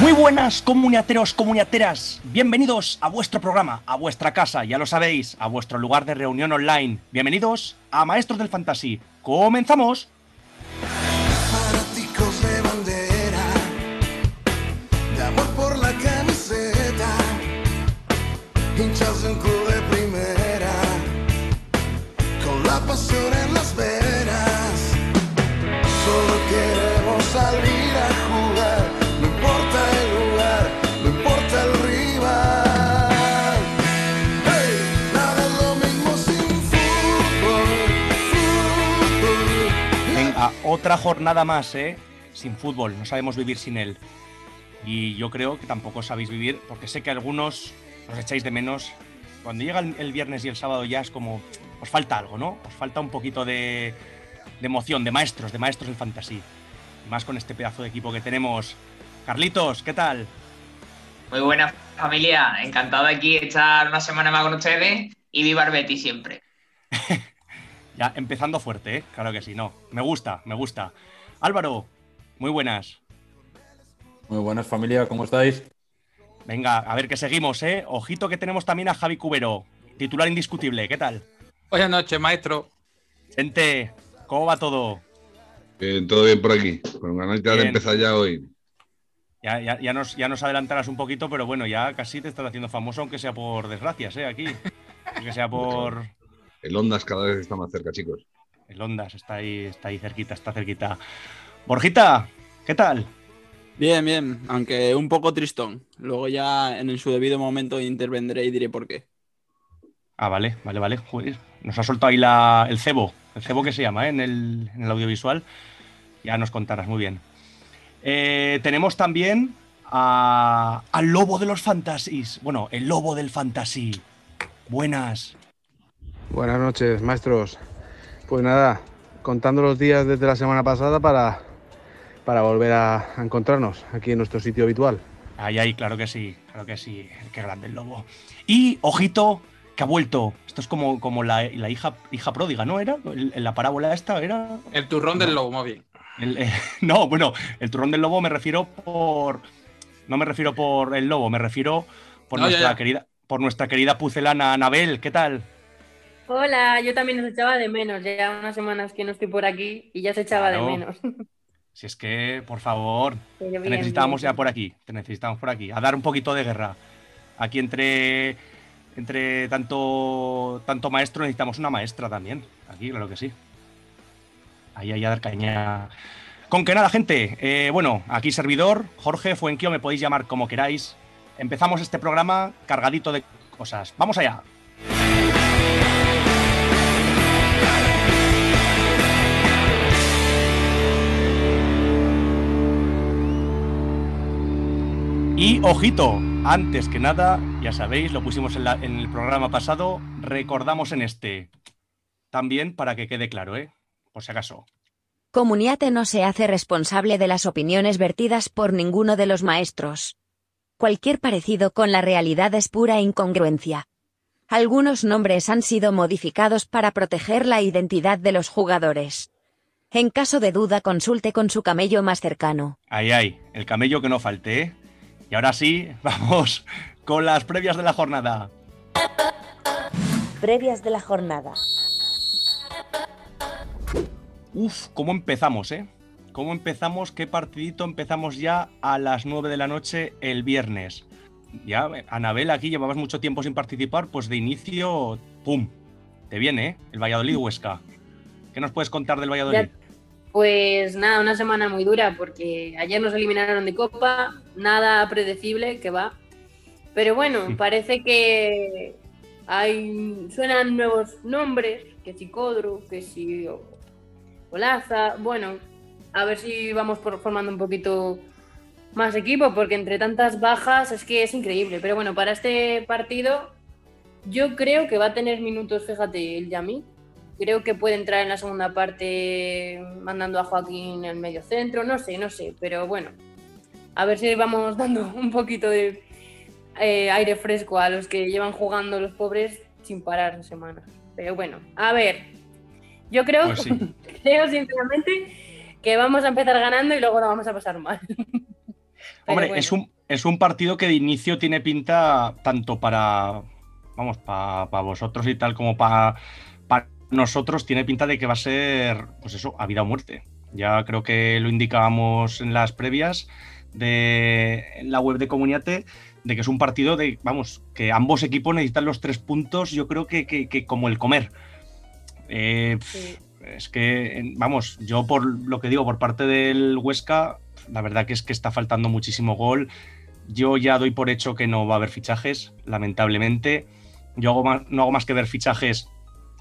Muy buenas comuniateros, comuniateras. Bienvenidos a vuestro programa, a vuestra casa, ya lo sabéis, a vuestro lugar de reunión online. Bienvenidos a Maestros del Fantasy. ¡Comenzamos! Otra jornada más, ¿eh? Sin fútbol, no sabemos vivir sin él. Y yo creo que tampoco sabéis vivir, porque sé que algunos os echáis de menos. Cuando llega el, el viernes y el sábado ya es como, os falta algo, ¿no? Os falta un poquito de, de emoción, de maestros, de maestros del fantasy. Y más con este pedazo de equipo que tenemos. Carlitos, ¿qué tal? Muy buena familia, encantado de aquí echar una semana más con ustedes y viva el Betis siempre. Ya empezando fuerte, ¿eh? Claro que sí, no. Me gusta, me gusta. Álvaro, muy buenas. Muy buenas familia, ¿cómo estáis? Venga, a ver que seguimos, ¿eh? Ojito que tenemos también a Javi Cubero, titular indiscutible. ¿Qué tal? Buenas noches, maestro. Gente, ¿cómo va todo? Bien, todo bien por aquí. Con ganas de empezar ya hoy. Ya, ya, ya, nos, ya nos adelantarás un poquito, pero bueno, ya casi te estás haciendo famoso, aunque sea por desgracias, ¿eh? Aquí. Aunque sea por. El Ondas cada vez está más cerca, chicos. El Ondas está ahí, está ahí cerquita, está cerquita. Borjita, ¿qué tal? Bien, bien, aunque un poco tristón. Luego ya en su debido momento intervendré y diré por qué. Ah, vale, vale, vale. Joder, nos ha soltado ahí la, el cebo. El cebo que se llama, ¿eh? en, el, en el audiovisual. Ya nos contarás muy bien. Eh, tenemos también a- al lobo de los fantasies. Bueno, el lobo del fantasy. Buenas. Buenas noches, maestros. Pues nada, contando los días desde la semana pasada para, para volver a, a encontrarnos aquí en nuestro sitio habitual. Ahí, ahí, claro que sí, claro que sí. Qué grande el lobo. Y, ojito, que ha vuelto. Esto es como, como la, la hija, hija pródiga, ¿no? ¿Era? El- la parábola esta era. El turrón del lobo, más bien. El- eh, no, bueno, el turrón del lobo me refiero por. No me refiero por el lobo, me refiero por No, ya, nuestra ya. querida. Por nuestra querida pucelana Anabel, ¿qué tal? Hola, yo también os echaba de menos. Ya unas semanas que no estoy por aquí y ya se echaba Claro. de menos. Si es que, por favor, te bien. ya por aquí. Te necesitamos por aquí. A dar un poquito de guerra. Aquí entre. Entre tanto, tanto maestro necesitamos una maestra también. Aquí, claro que sí. Ahí, ahí a dar caña. Con que nada, gente. eh, bueno, aquí servidor, Jorge Fuenquio, me podéis llamar como queráis. Empezamos este programa cargadito de cosas. ¡Vamos allá! Y ojito, antes que nada, ya sabéis, lo pusimos en, la- en el programa pasado, recordamos en este. También para que quede claro, ¿eh? Por si acaso. Comuniate no se hace responsable de las opiniones vertidas por ninguno de los maestros. Cualquier parecido con la realidad es pura incongruencia. Algunos nombres han sido modificados para proteger la identidad de los jugadores. En caso de duda consulte con su camello más cercano. Ahí, ahí, el camello que no falte, ¿eh? Y ahora sí, vamos con las previas de la jornada. Previas de la jornada. Uf, ¿cómo empezamos, eh? ¿Cómo empezamos? ¿Qué partidito empezamos ya a las 9 de la noche el viernes? Ya, Anabel, aquí llevabas mucho tiempo sin participar, pues de inicio, ¡pum! Te viene, ¿eh? El Valladolid Huesca. ¿Qué nos puedes contar del Valladolid? Pues nada, una semana muy dura porque ayer nos eliminaron de Copa, nada predecible que va. Pero bueno, parece que hay suenan nuevos nombres, que si Codru, que si Olaza, bueno, a ver si vamos por- formando un poquito más equipo, porque entre tantas bajas es que es increíble. Pero bueno, para este partido yo creo que va a tener minutos, fíjate, el Yami. Creo que puede entrar en la segunda parte mandando a Joaquín en el medio centro, no sé, no sé, pero bueno, a ver si vamos dando un poquito de eh, aire fresco a los que llevan jugando los pobres sin parar semanas. Pero bueno, a ver, yo creo, Pues sí. creo sinceramente que vamos a empezar ganando y luego lo vamos a pasar mal. Hombre, bueno. es, un, es un partido que de inicio tiene pinta tanto para, vamos, para vosotros y tal como para nosotros, tiene pinta de que va a ser, pues eso, a vida o muerte. Ya creo que lo indicábamos en las previas de la web de Comuniate, de que es un partido de, vamos, que ambos equipos necesitan los tres puntos, yo creo que, que- que como el comer. Eh, Sí. es que, vamos, yo por lo que digo, por parte del Huesca, la verdad que es que está faltando muchísimo gol. Yo ya doy por hecho que no va a haber fichajes, lamentablemente. Yo hago más- no hago más que ver fichajes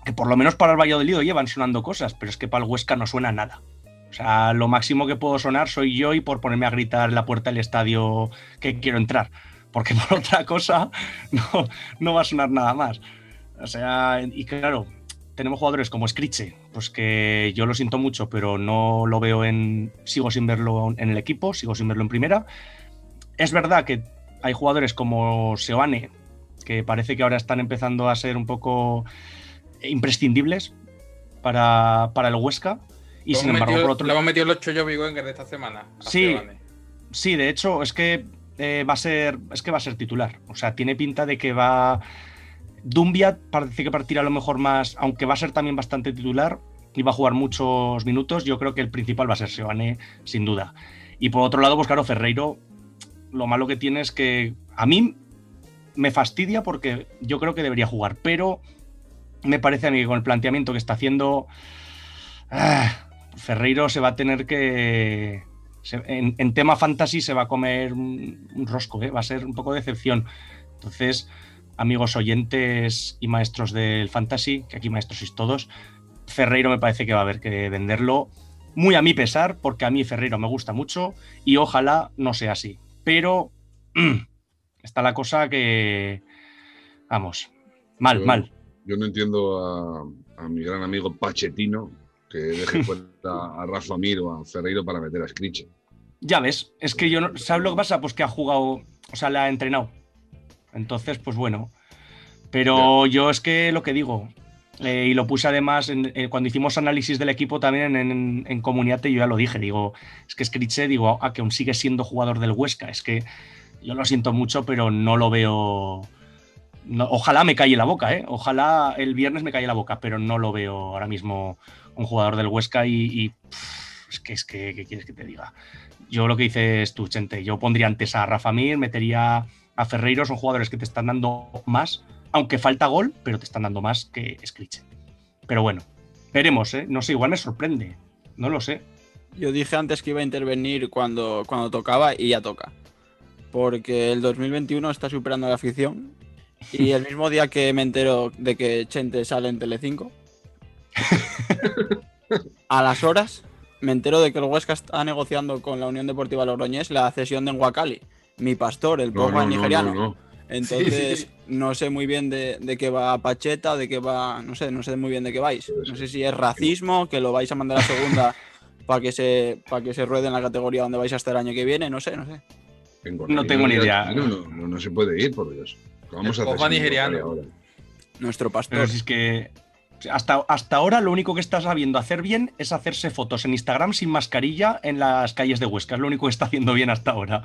que por lo menos para el Valladolid llevan sonando cosas, pero es que para el Huesca no suena nada. O sea, lo máximo que puedo sonar soy yo y por ponerme a gritar en la puerta del estadio que quiero entrar. Porque por otra cosa no, no va a sonar nada más. O sea, y claro, tenemos jugadores como Scriche, pues que yo lo siento mucho, pero no lo veo en. Sigo sin verlo en el equipo, sigo sin verlo en primera. Es verdad que hay jugadores como Seoane, que parece que ahora están empezando a ser un poco imprescindibles para, para el Huesca. Y sin embargo, metido- por otro Le hemos metido los chollos Vigoenguer de esta semana. Sí. Sí, de hecho, es que eh, va a ser. Es que va a ser titular. O sea, tiene pinta de que va. Dumbia parece que partirá a lo mejor más, aunque va a ser también bastante titular y va a jugar muchos minutos. Yo creo que el principal va a ser Sebane, sin duda. Y por otro lado, pues claro, Ferreiro, lo malo que tiene es que a mí me fastidia porque yo creo que debería jugar, pero me parece a mí que con el planteamiento que está haciendo, ah, Ferreiro se va a tener que. se- en, en tema fantasy se va a comer un, un rosco, ¿eh? va a ser un poco de decepción. Entonces, amigos oyentes y maestros del fantasy, que aquí maestros sois todos, Ferreiro me parece que va a haber que venderlo. Muy a mi pesar, porque a mí Ferreiro me gusta mucho y ojalá no sea así. Pero está la cosa que. Vamos, mal, mal. Yo no entiendo a, a mi gran amigo Pachetino que deje fuera a Rafa Mir o a Ferreiro para meter a Scriche. Ya ves, es que yo no. ¿Sabes lo que pasa? Pues que ha jugado. O sea, le ha entrenado. Entonces, pues bueno. Pero yo es que lo que digo. eh, y lo puse además en- eh, cuando hicimos análisis del equipo también en, en, en Comuniate, yo ya lo dije. Digo, es que Scriche, digo, a que aún sigue siendo jugador del Huesca. Es que yo lo siento mucho, pero no lo veo. No- ojalá me calle la boca, ¿eh? Ojalá el viernes me calle la boca, pero no lo veo ahora mismo un jugador del Huesca y. es que, es que, ¿qué quieres que te diga? Yo lo que dices tú, Chente, yo pondría antes a Rafa Mir, metería a Ferreiro, son jugadores que te están dando más, aunque falta gol, pero te están dando más que Scriche. Pero bueno, veremos, ¿eh? No sé, igual me sorprende, no lo sé. Yo dije antes que iba a intervenir cuando, cuando tocaba y ya toca. Porque el 2021 está superando la ficción. Y el mismo día que me entero de que Chente sale en Telecinco, a las horas me entero de que el Huesca está negociando con la Unión Deportiva Logroñés la cesión de Nwakali, mi pastor, el No, Pogba no, no, nigeriano. no, no. Entonces, Sí, sí. no sé muy bien de, de qué va Pacheta, de qué va. No sé, no sé muy bien de qué vais. No sé si es racismo, que lo vais a mandar a segunda para que se para que se ruede en la categoría donde vais a estar el año que viene, no sé, no sé. No tengo ni idea. No, no, no, no se puede ir, por Dios. Vamos El a hacer nigeriano. Ahora. Nuestro pastor. Pero si es que hasta, hasta ahora lo único que está sabiendo hacer bien es hacerse fotos en Instagram sin mascarilla en las calles de Huesca. Es lo único que está haciendo bien hasta ahora.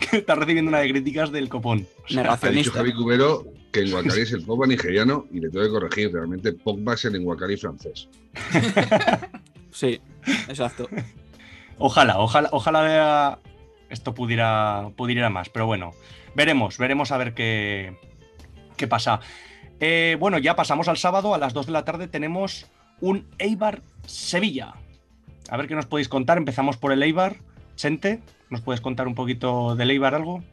Está recibiendo una de críticas del copón. O sea, Ha dicho. Javi Cubero que en Guacarí es el Pogba nigeriano y le tengo que corregir. Realmente Pogba es el Guacarí francés. Sí, exacto. Ojalá, ojalá, ojalá esto pudiera, pudiera más, pero bueno, veremos, veremos a ver qué, qué pasa. Eh, bueno, ya pasamos al sábado, a las 2 de la tarde tenemos un Eibar Sevilla. A ver qué nos podéis contar. Empezamos por el Eibar. Chente, ¿nos puedes contar un poquito del Eibar algo?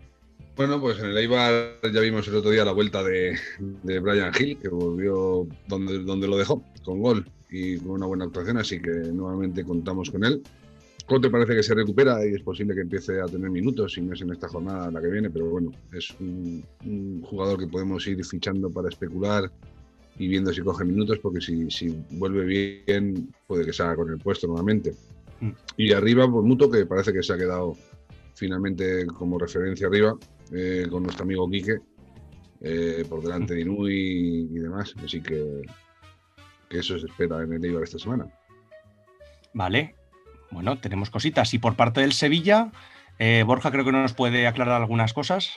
Bueno, pues en el Eibar ya vimos el otro día la vuelta de, de Brian Hill, que volvió donde, donde lo dejó, con gol y con una buena actuación, así que nuevamente contamos con él. Conte parece que se recupera y es posible que empiece a tener minutos, si no es en esta jornada la que viene, pero bueno, es un, un jugador que podemos ir fichando para especular y viendo si coge minutos, porque si, si vuelve bien, puede que salga con el puesto nuevamente. Mm. Y arriba, pues Muto, que parece que se ha quedado finalmente como referencia arriba, eh, con nuestro amigo Quique, eh, por delante de Inui y, y demás. Así que, que eso se espera en el Eibar esta semana. Vale. Bueno, tenemos cositas. Y por parte del Sevilla, Eh, Borja creo que nos puede aclarar algunas cosas.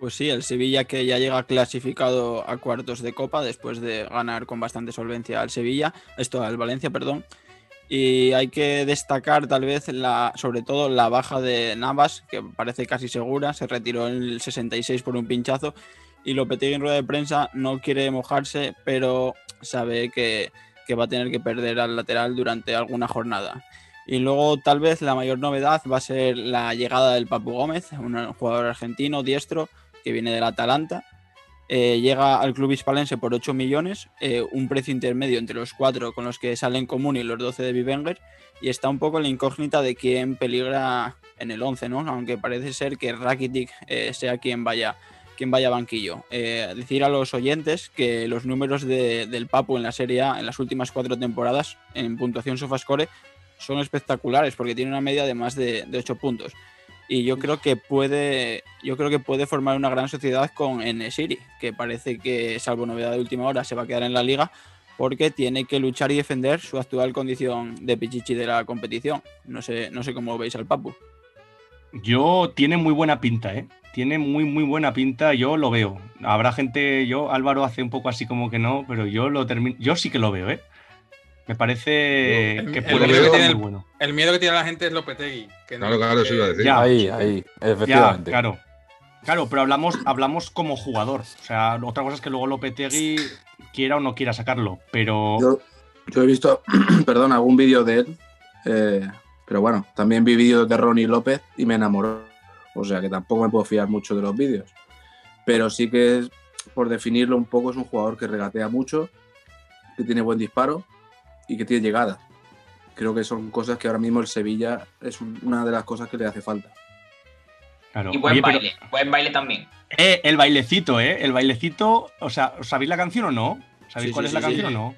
Pues sí, el Sevilla que ya llega clasificado a cuartos de Copa después de ganar con bastante solvencia al Sevilla, esto al Valencia, perdón. Y hay que destacar tal vez la, sobre todo la baja de Navas, que parece casi segura, se retiró en el 66 por un pinchazo y Lopetegui en rueda de prensa no quiere mojarse, pero sabe que, que va a tener que perder al lateral durante alguna jornada. Y luego tal vez la mayor novedad va a ser la llegada del Papu Gómez, un jugador argentino diestro que viene del Atalanta. Eh, llega al club hispalense por 8 millones, eh, un precio intermedio entre los cuatro con los que salen común y los 12 de Bivenger, y está un poco la incógnita de quién peligra en el 11, ¿no? aunque parece ser que Rakitic eh, sea quien vaya, quien vaya banquillo. Decir a los oyentes que los números de- del Papu en la Serie A en las últimas cuatro temporadas en puntuación Sofascore son espectaculares porque tiene una media de más de, de 8 puntos. Y yo creo que puede, yo creo que puede formar una gran sociedad con Enesiri, que parece que, salvo novedad de última hora, se va a quedar en la liga porque tiene que luchar y defender su actual condición de pichichi de la competición. No sé, no sé cómo veis al Papu. Yo tiene muy buena pinta, ¿eh? Tiene muy, muy buena pinta, yo lo veo. Habrá gente, yo, Álvaro hace un poco así como que no, pero yo lo termino, yo sí que lo veo, ¿eh? Me parece El- que el puede miedo ser que muy tiene el- bueno. El miedo que tiene la gente es Lopetegui. Que no- Claro, claro, eso iba a decir. Ya. Ahí, ahí, Ya, efectivamente. claro. Claro, pero hablamos, hablamos como jugador. O sea, otra cosa es que luego Lopetegui quiera o no quiera sacarlo, pero Yo, yo he visto, perdón, algún vídeo de él, eh, pero bueno, también vi vídeos de Ronnie López y me enamoró. O sea que tampoco me puedo fiar mucho de los vídeos. Pero sí que, es, por definirlo un poco, es un jugador que regatea mucho, que tiene buen disparo y que tiene llegada. Creo que son cosas que ahora mismo el Sevilla es un- una de las cosas que le hace falta. claro. Y buen Oye, pero- baile, buen baile también. Eh, el bailecito, ¿eh? El bailecito. O sea, ¿os ¿sabéis la canción o no? ¿Sabéis Sí, cuál sí, es la sí, canción sí. o no?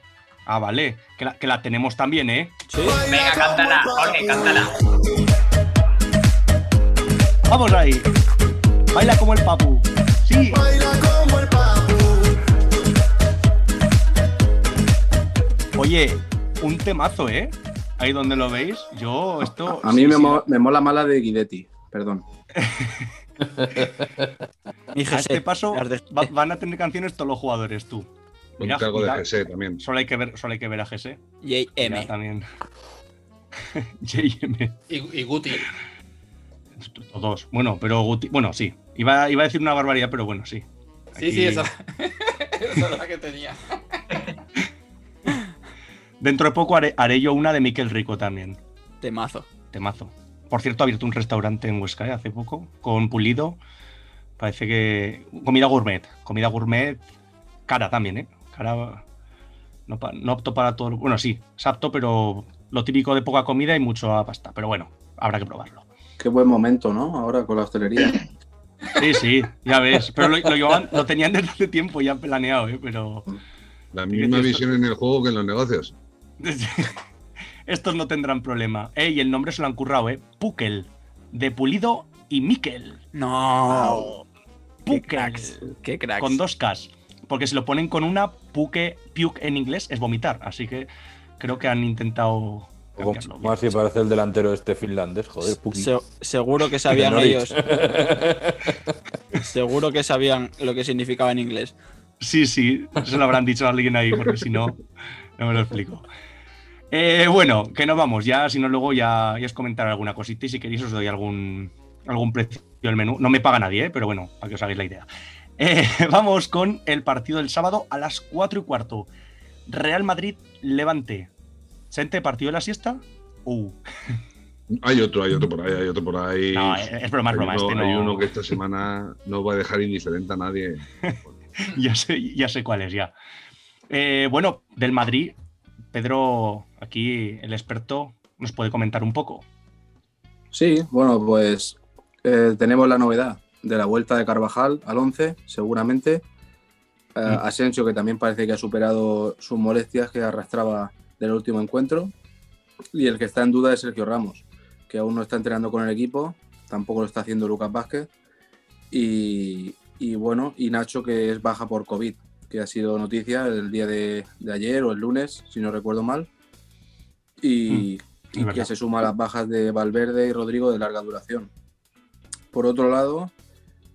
Ah, vale. Que la, que la tenemos también, ¿eh? Sí. Venga, cántala, Jorge, cántala. Vamos ahí. Baila como el papu. Sí. Baila como el papu. Oye, un temazo, ¿eh? Ahí donde lo veis. Yo, esto. A mí sí, me, sí, mo- me mola mala de Guidetti, perdón. A este paso va- van a tener canciones todos los jugadores, tú. Un Mira, cargo mira. de GC también. Solo hay que ver, solo hay que ver a. Ya JM. también. JM. Y, y Guti. Todos. Bueno, pero Guti- Bueno, sí. Iba, iba a decir una barbaridad, pero bueno, sí. Sí, Aquí- sí, esa, esa es la que tenía. Dentro de poco haré, haré yo una de Miquel Rico también. Temazo. Temazo. Por cierto, ha abierto un restaurante en Huesca ¿eh? hace poco, con Pulido. Parece que. Comida gourmet. Comida gourmet cara también, ¿eh? Cara. No, no apto para todo. Bueno, sí, es apto, pero lo típico de poca comida y mucho a pasta. Pero bueno, habrá que probarlo. Qué buen momento, ¿no? Ahora con la hostelería. Sí, sí, ya ves. Pero lo, lo llevaban- lo tenían desde hace tiempo ya planeado, ¿eh? Pero. La misma visión en el juego que en los negocios. Estos no tendrán problema. Eh, y el nombre se lo han currado, ¿eh? Pukel. De Pulido y Miquel. No. Qué Pukel. cracks. Qué cracks. Con dos Ks. Porque si lo ponen con una, puke, puke en inglés es vomitar. Así que creo que han intentado. Más si parece el delantero este finlandés, joder, Puki. Se- seguro que sabían ellos. Seguro que sabían lo que significaba en inglés. Sí, sí, se lo habrán dicho a alguien ahí, porque si no, no me lo explico. Eh, bueno, que nos vamos. Ya, si no, luego ya, ya os comentaré alguna cosita y si queréis os doy algún, algún precio del menú. No me paga nadie, ¿eh? pero bueno, para que os hagáis la idea. Eh, vamos con el partido del sábado a las 4 y cuarto. Real Madrid-Levante. ¿Sente partido de la siesta? Uh, Hay otro, hay otro por ahí, hay otro por ahí. no, es broma, es broma. uno, Este no, hay uno que esta semana no va a dejar indiferente a nadie. ya, sé, ya sé cuál es ya. Eh, bueno, del Madrid, Pedro, aquí el experto, nos puede comentar un poco. Sí, bueno, pues eh, tenemos la novedad de la vuelta de Carvajal al 11, seguramente. Eh, Mm. Asensio, que también parece que ha superado sus molestias que arrastraba del último encuentro. Y el que está en duda es Sergio Ramos, que aún no está entrenando con el equipo, tampoco lo está haciendo Lucas Vázquez. Y, y bueno, y Nacho, que es baja por COVID, que ha sido noticia el día de, de ayer o el lunes, si no recuerdo mal. Y, Mm, y que se suma a las bajas de Valverde y Rodrigo de larga duración. por otro lado,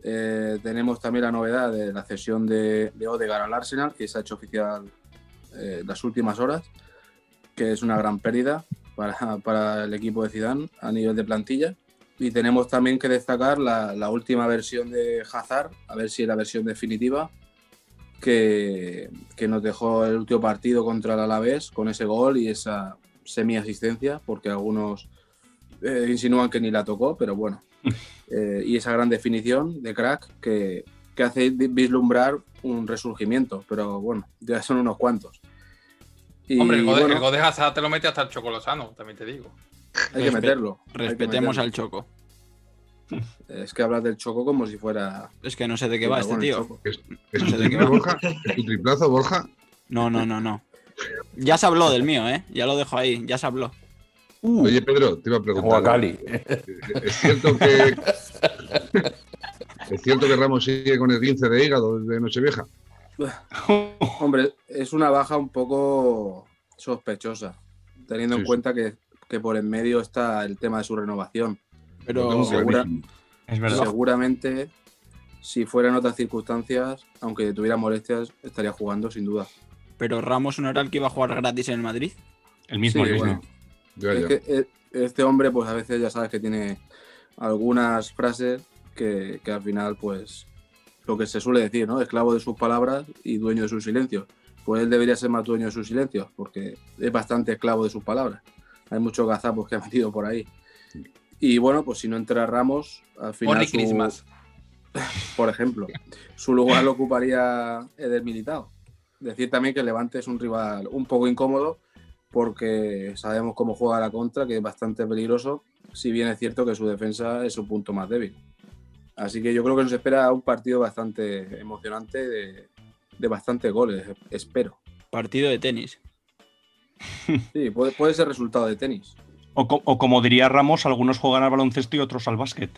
eh, tenemos también la novedad de la cesión de, de Odegaard al Arsenal, que se ha hecho oficial eh, las últimas horas, que es una gran pérdida para, para el equipo de Zidane a nivel de plantilla. Y tenemos también que destacar la, la última versión de Hazard, a ver si es la versión definitiva, que, que nos dejó el último partido contra el Alavés con ese gol y esa semi-asistencia, porque algunos eh, insinúan que ni la tocó, pero bueno. Eh, y esa gran definición de crack que, que hace vi- vislumbrar un resurgimiento, pero bueno, ya son unos cuantos. Y Hombre, el bueno, Hazard te lo mete hasta el chocolosano, también te digo. hay que meterlo. hay que Respetemos meterlo. al Choco. Es que hablas del Choco como si fuera. Es que no sé de qué va este tío. ¿Es, es No tu sé de qué triple, va. Borja? ¿Es tu triplazo, Borja? No, no, no, no. Ya se habló del mío, ¿eh? Ya lo dejo ahí, ya se habló. Oye, Pedro, te iba a preguntar. Guacali. ¿Es cierto que. ¿Es cierto que Ramos sigue con el 15 de hígado desde Nochevieja? Hombre, es una baja un poco sospechosa, teniendo Sí, en sí. cuenta que, que por en medio está el tema de su renovación. Pero segura- clarísimo. Es verdad. Seguramente, si fuera en otras circunstancias, aunque tuviera molestias, estaría jugando sin duda. Pero Ramos no era el que iba a jugar gratis en el Madrid. El mismo, Sí, el mismo. bueno. Ya, Es ya. que, eh, este hombre, pues a veces ya sabes que tiene algunas frases que, que al final, pues, lo que se suele decir, ¿no? Esclavo de sus palabras y dueño de sus silencios. Pues él debería ser más dueño de sus silencios, porque es bastante esclavo de sus palabras. Hay muchos gazapos que ha metido por ahí. Y bueno, pues si no entra Ramos, al final. Su- por ejemplo, su lugar lo ocuparía Eder Militao. Decir también que el Levante es un rival un poco incómodo porque sabemos cómo juega la contra, que es bastante peligroso, si bien es cierto que su defensa es su punto más débil. Así que yo creo que nos espera un partido bastante emocionante de, de bastantes goles, espero. Partido de tenis. Sí, puede, puede ser resultado de tenis. O, co- o como diría Ramos, algunos juegan al baloncesto y otros al básquet.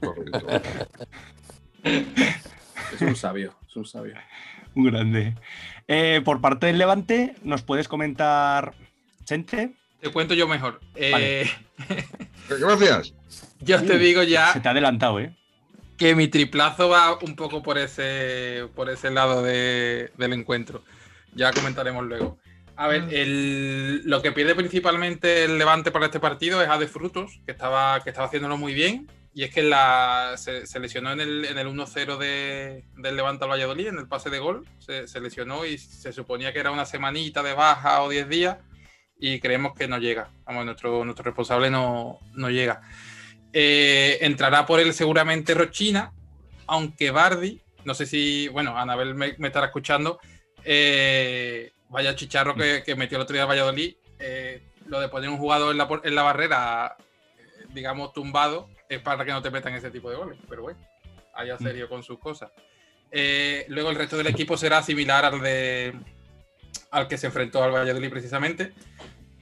Correcto. Es un sabio, es un sabio. Un grande. Eh, por parte del Levante, ¿nos puedes comentar, Chente? Te cuento yo mejor. Eh, Vale. Gracias. yo te digo ya Se te ha adelantado, ¿eh? que mi triplazo va un poco por ese, por ese lado de- del encuentro. Ya comentaremos luego. A ver, el- lo que pierde principalmente el Levante para este partido es a De Frutos, que estaba, que estaba haciéndolo muy bien. Y es que la, se, lesionó en el, en el 1-0 de- del Levante al Valladolid, en el pase de gol. Se, lesionó y se suponía que era una semanita de baja o 10 días. Y creemos que no llega. Vamos, nuestro, nuestro responsable no, no llega. Eh, entrará por él seguramente Rochina, aunque Bardi, no sé si, bueno, Anabel me, me estará escuchando, eh, vaya chicharro que, que metió el otro día Valladolid, eh, lo de poner un jugador en la, en la barrera, digamos, tumbado, es para que no te metan ese tipo de goles, pero bueno, haya serio con sus cosas. Eh, luego el resto del equipo será similar al de al que se enfrentó al Valladolid precisamente.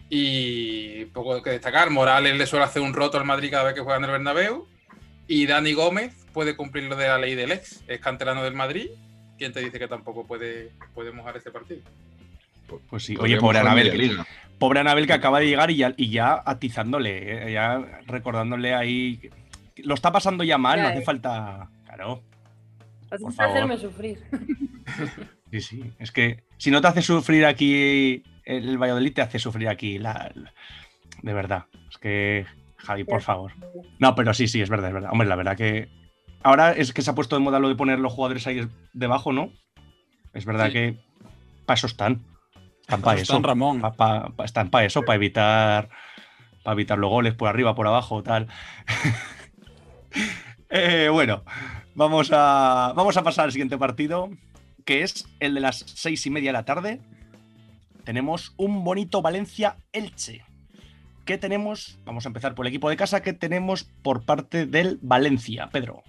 Y poco que destacar, Morales le suele hacer un roto al Madrid cada vez que juega en el Bernabéu. Y Dani Gómez puede cumplir lo de la ley del ex, es canterano del Madrid. ¿Quién te dice que tampoco puede, puede mojar este partido? Pues sí. Oye, pobre Anabel. liga. Pobre Anabel que acaba de llegar y ya, y ya atizándole, eh, ya recordándole ahí. Lo está pasando ya mal, Ya, no hace eh. falta. Claro. Por favor. hacerme sufrir. Sí, sí. Es que si no te hace sufrir aquí el Valladolid, te hace sufrir aquí la. la- De verdad. Es que, Javi, por favor. No, pero sí, sí, es verdad, es verdad. Hombre, la verdad que. Ahora es que se ha puesto de moda lo de poner los jugadores ahí debajo, ¿no? Es verdad Sí. que eso están. Están para eso. Ramón. Pa- pa- pa- están para eso, para evitar. Para evitar los goles por arriba, por abajo, tal. Eh, bueno, vamos a, vamos a pasar al siguiente partido, que es el de las seis y media de la tarde. Tenemos un bonito Valencia-Elche. ¿Qué tenemos? Vamos a empezar por el equipo de casa. ¿Qué tenemos por parte del Valencia, Pedro?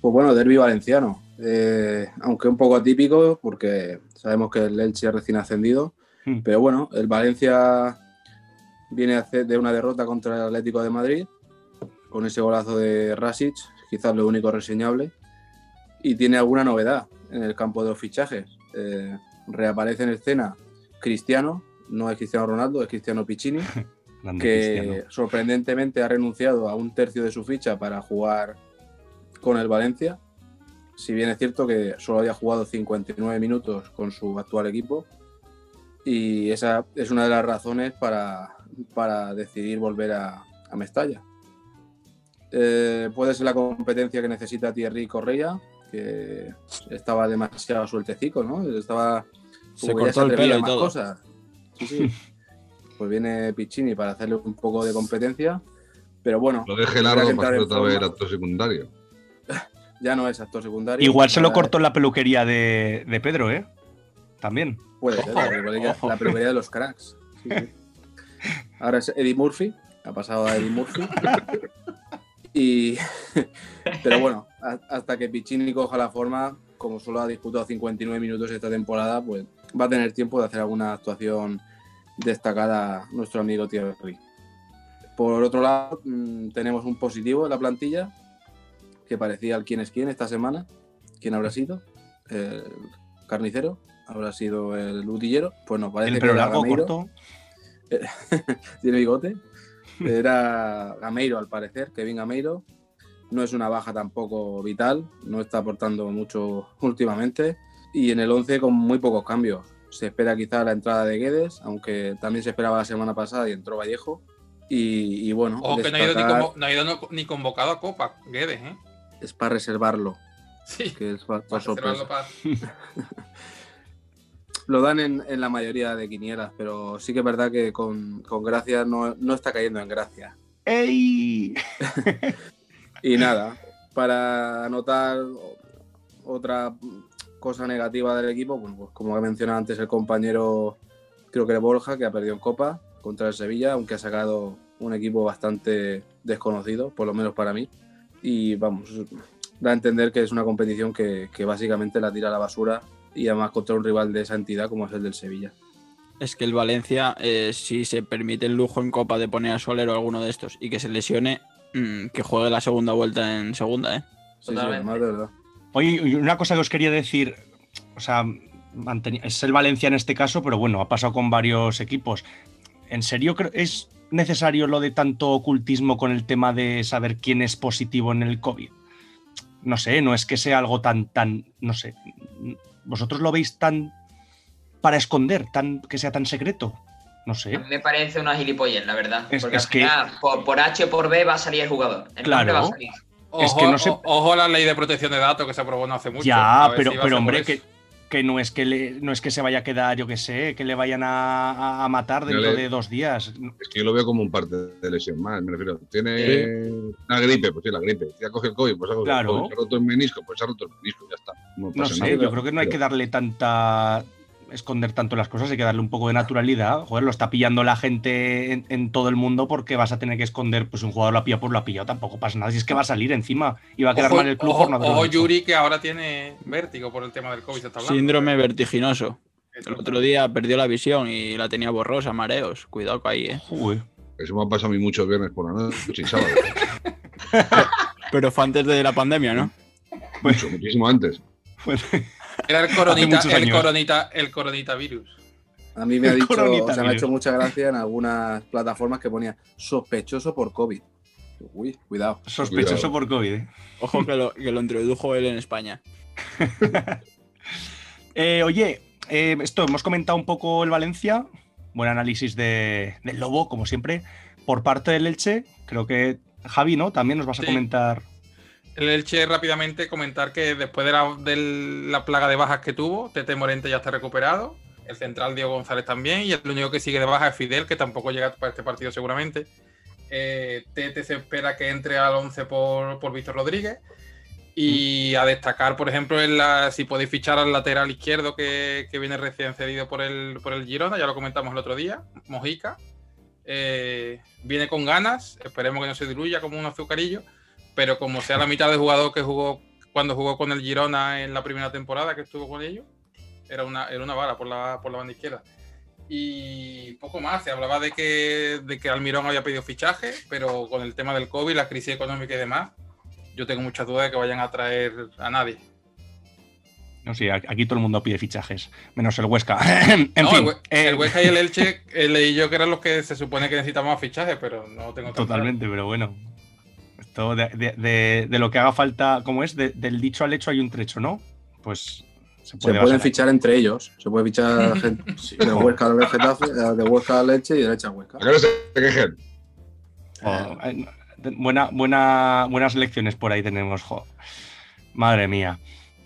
Pues bueno, derby valenciano. Eh, aunque un poco atípico, porque sabemos que el Elche es recién ascendido. Hmm. Pero bueno, el Valencia viene de una derrota contra el Atlético de Madrid, con ese golazo de Rasic, quizás lo único reseñable. Y tiene alguna novedad en el campo de los fichajes. Eh, reaparece en escena Cristiano, no es Cristiano Ronaldo, es Cristiano Piccini que Cristiano. sorprendentemente ha renunciado a un tercio de su ficha para jugar con el Valencia. Si bien es cierto que solo había jugado 59 minutos con su actual equipo. Y esa es una de las razones para, para decidir volver a, a Mestalla. Eh, puede ser la competencia que necesita Thierry Correa, que estaba demasiado sueltecico, ¿no? Estaba Se como que ya cortó el pelo y más todo. cosas. Sí, sí. pues viene Piccini para hacerle un poco de competencia. Pero bueno, Lo deje largo para otra vez actor secundario. ya no es actor secundario. Igual se lo cortó en la peluquería de, de Pedro, ¿eh? También. Puede ser, la peluquería, la peluquería de los cracks. Sí, sí. Ahora es Eddie Murphy, ha pasado a Eddie Murphy. Y, pero bueno, hasta que Piccini coja la forma, como solo ha disputado 59 minutos esta temporada, pues va a tener tiempo de hacer alguna actuación destacada nuestro amigo Thierry. Por otro lado, mm, tenemos un positivo en la plantilla, que parecía el quién es quién esta semana. ¿Quién habrá sido? ¿El carnicero? ¿Habrá sido el utillero? Pues no, parece El que pelo era largo, Gameiro. corto. Tiene bigote. Era Gameiro, al parecer, Kevin Gameiro. No es una baja tampoco vital, no está aportando mucho últimamente. Y en el 11 con muy pocos cambios. Se espera quizá la entrada de Guedes, aunque también se esperaba la semana pasada y entró Vallejo. Y, y bueno, Ojo que no ha ido, ni, destacar- convo- no ha ido ni convocado a Copa, Guedes, ¿eh? es para reservarlo. Sí. Que es para, Para reservarlo para- Lo dan en, en la mayoría de quinielas, pero sí que es verdad que con, con gracia no, no está cayendo en gracia. ¡Ey! Y nada, para anotar otra cosa negativa del equipo, bueno, pues como ha mencionado antes el compañero, creo que era Borja, que ha perdido en Copa contra el Sevilla, aunque ha sacado un equipo bastante desconocido, por lo menos para mí. Y vamos, da a entender que es una competición que, que básicamente la tira a la basura y además contra un rival de esa entidad como es el del Sevilla. Es que el Valencia, eh, si se permite el lujo en Copa de poner a Soler o alguno de estos y que se lesione, mm, que juegue la segunda vuelta en segunda, ¿eh? Sí, sí, además de verdad. Oye, una cosa que os quería decir, o sea, es el Valencia en este caso, pero bueno, ha pasado con varios equipos. ¿En serio es necesario lo de tanto ocultismo con el tema de saber quién es positivo en el COVID? No sé, no es que sea algo tan, tan, no sé. ¿Vosotros lo veis tan para esconder, tan que sea tan secreto? No A sé. mí me parece una gilipollez, la verdad. Es- Porque es al que- final, por, por H o por B va a salir el jugador. El Claro. nombre va a salir. Es Ojo, que no sé- o- ojo a la ley de protección de datos que se aprobó no hace mucho. Ya, A pero, a pero hombre, que, que no es que le- no es que se vaya a quedar, yo que sé, que le vayan a, a- matar dentro de dos días. Es que yo lo veo como un parte de lesión más, me refiero. Tiene una gripe, pues sí, la gripe. Ya coge el COVID, pues ha cogido Claro. el COVID. Se ha roto el menisco, pues se ha roto el menisco, ya está. No, sé, nada. yo creo que no hay que darle tanta. Esconder tanto las cosas, hay que darle un poco de naturalidad. Joder, lo está pillando la gente en, en todo el mundo porque vas a tener que esconder, pues un jugador lo ha pillado, pues lo ha pillado, tampoco pasa nada. Si es que va a salir encima y va a quedar Ojo, mal el club ojo- por no haberlo ojo hecho. Yuri, que ahora tiene vértigo por el tema del COVID. Está hablando. Síndrome vertiginoso. El otro día perdió la visión y la tenía borrosa, mareos. Cuidado con ahí, ¿eh? Eso me ha pasado a mí muchos viernes por la noche y sábado. Pero fue antes de la pandemia, ¿no? Mucho, muchísimo antes. Era el coronita, el coronita, el coronita virus. A mí me ha dicho, o sea, me ha hecho mucha gracia en algunas plataformas que ponía sospechoso por COVID. Uy, cuidado. Sospechoso Cuidado. por COVID. ¿eh? Ojo que lo, que lo introdujo él en España. Eh, oye, eh, esto hemos comentado un poco el Valencia. Buen análisis de, del Lobo, como siempre. Por parte del Elche, creo que Javi, ¿no? También nos vas a Sí. comentar. El Elche rápidamente comentar que después de la, plaga de bajas que tuvo, Tete Morente ya está recuperado, el central Diego González también, y el único que sigue de baja es Fidel, que tampoco llega para este partido seguramente. Eh, Tete se espera que entre al 11 por, por Víctor Rodríguez. Y a destacar, por ejemplo, en la, si podéis fichar al lateral izquierdo que, que viene recién cedido por el, por el Girona, ya lo comentamos el otro día, Mojica. Eh, viene con ganas, esperemos que no se diluya como un azucarillo, pero como sea la mitad de jugador que jugó cuando jugó con el Girona en la primera temporada que estuvo con ellos, era una, era una bala por la, por la banda izquierda. Y poco más, se hablaba de que, de que Almirón había pedido fichaje, pero con el tema del COVID, la crisis económica y demás, yo tengo muchas dudas de que vayan a traer a nadie. No sé, aquí todo el mundo pide fichajes, menos el Huesca. en No, fin, el, eh, el Huesca y el Elche eh, leí yo que eran los que se supone que necesitamos fichajes, pero no tengo. Totalmente, pero bueno. Esto de, de- de- de lo que haga falta, ¿cómo es? De- del dicho al hecho hay un trecho, ¿no? Pues se Se puede pueden basar ahí. fichar entre ellos. Se puede fichar gente de Huesca al Getafe, eh, de Huesca al Leche y de Leche a Huesca. ¿A qué no se quejen? Eh, buena, buena, buenas lecciones por ahí tenemos, jo. Madre mía.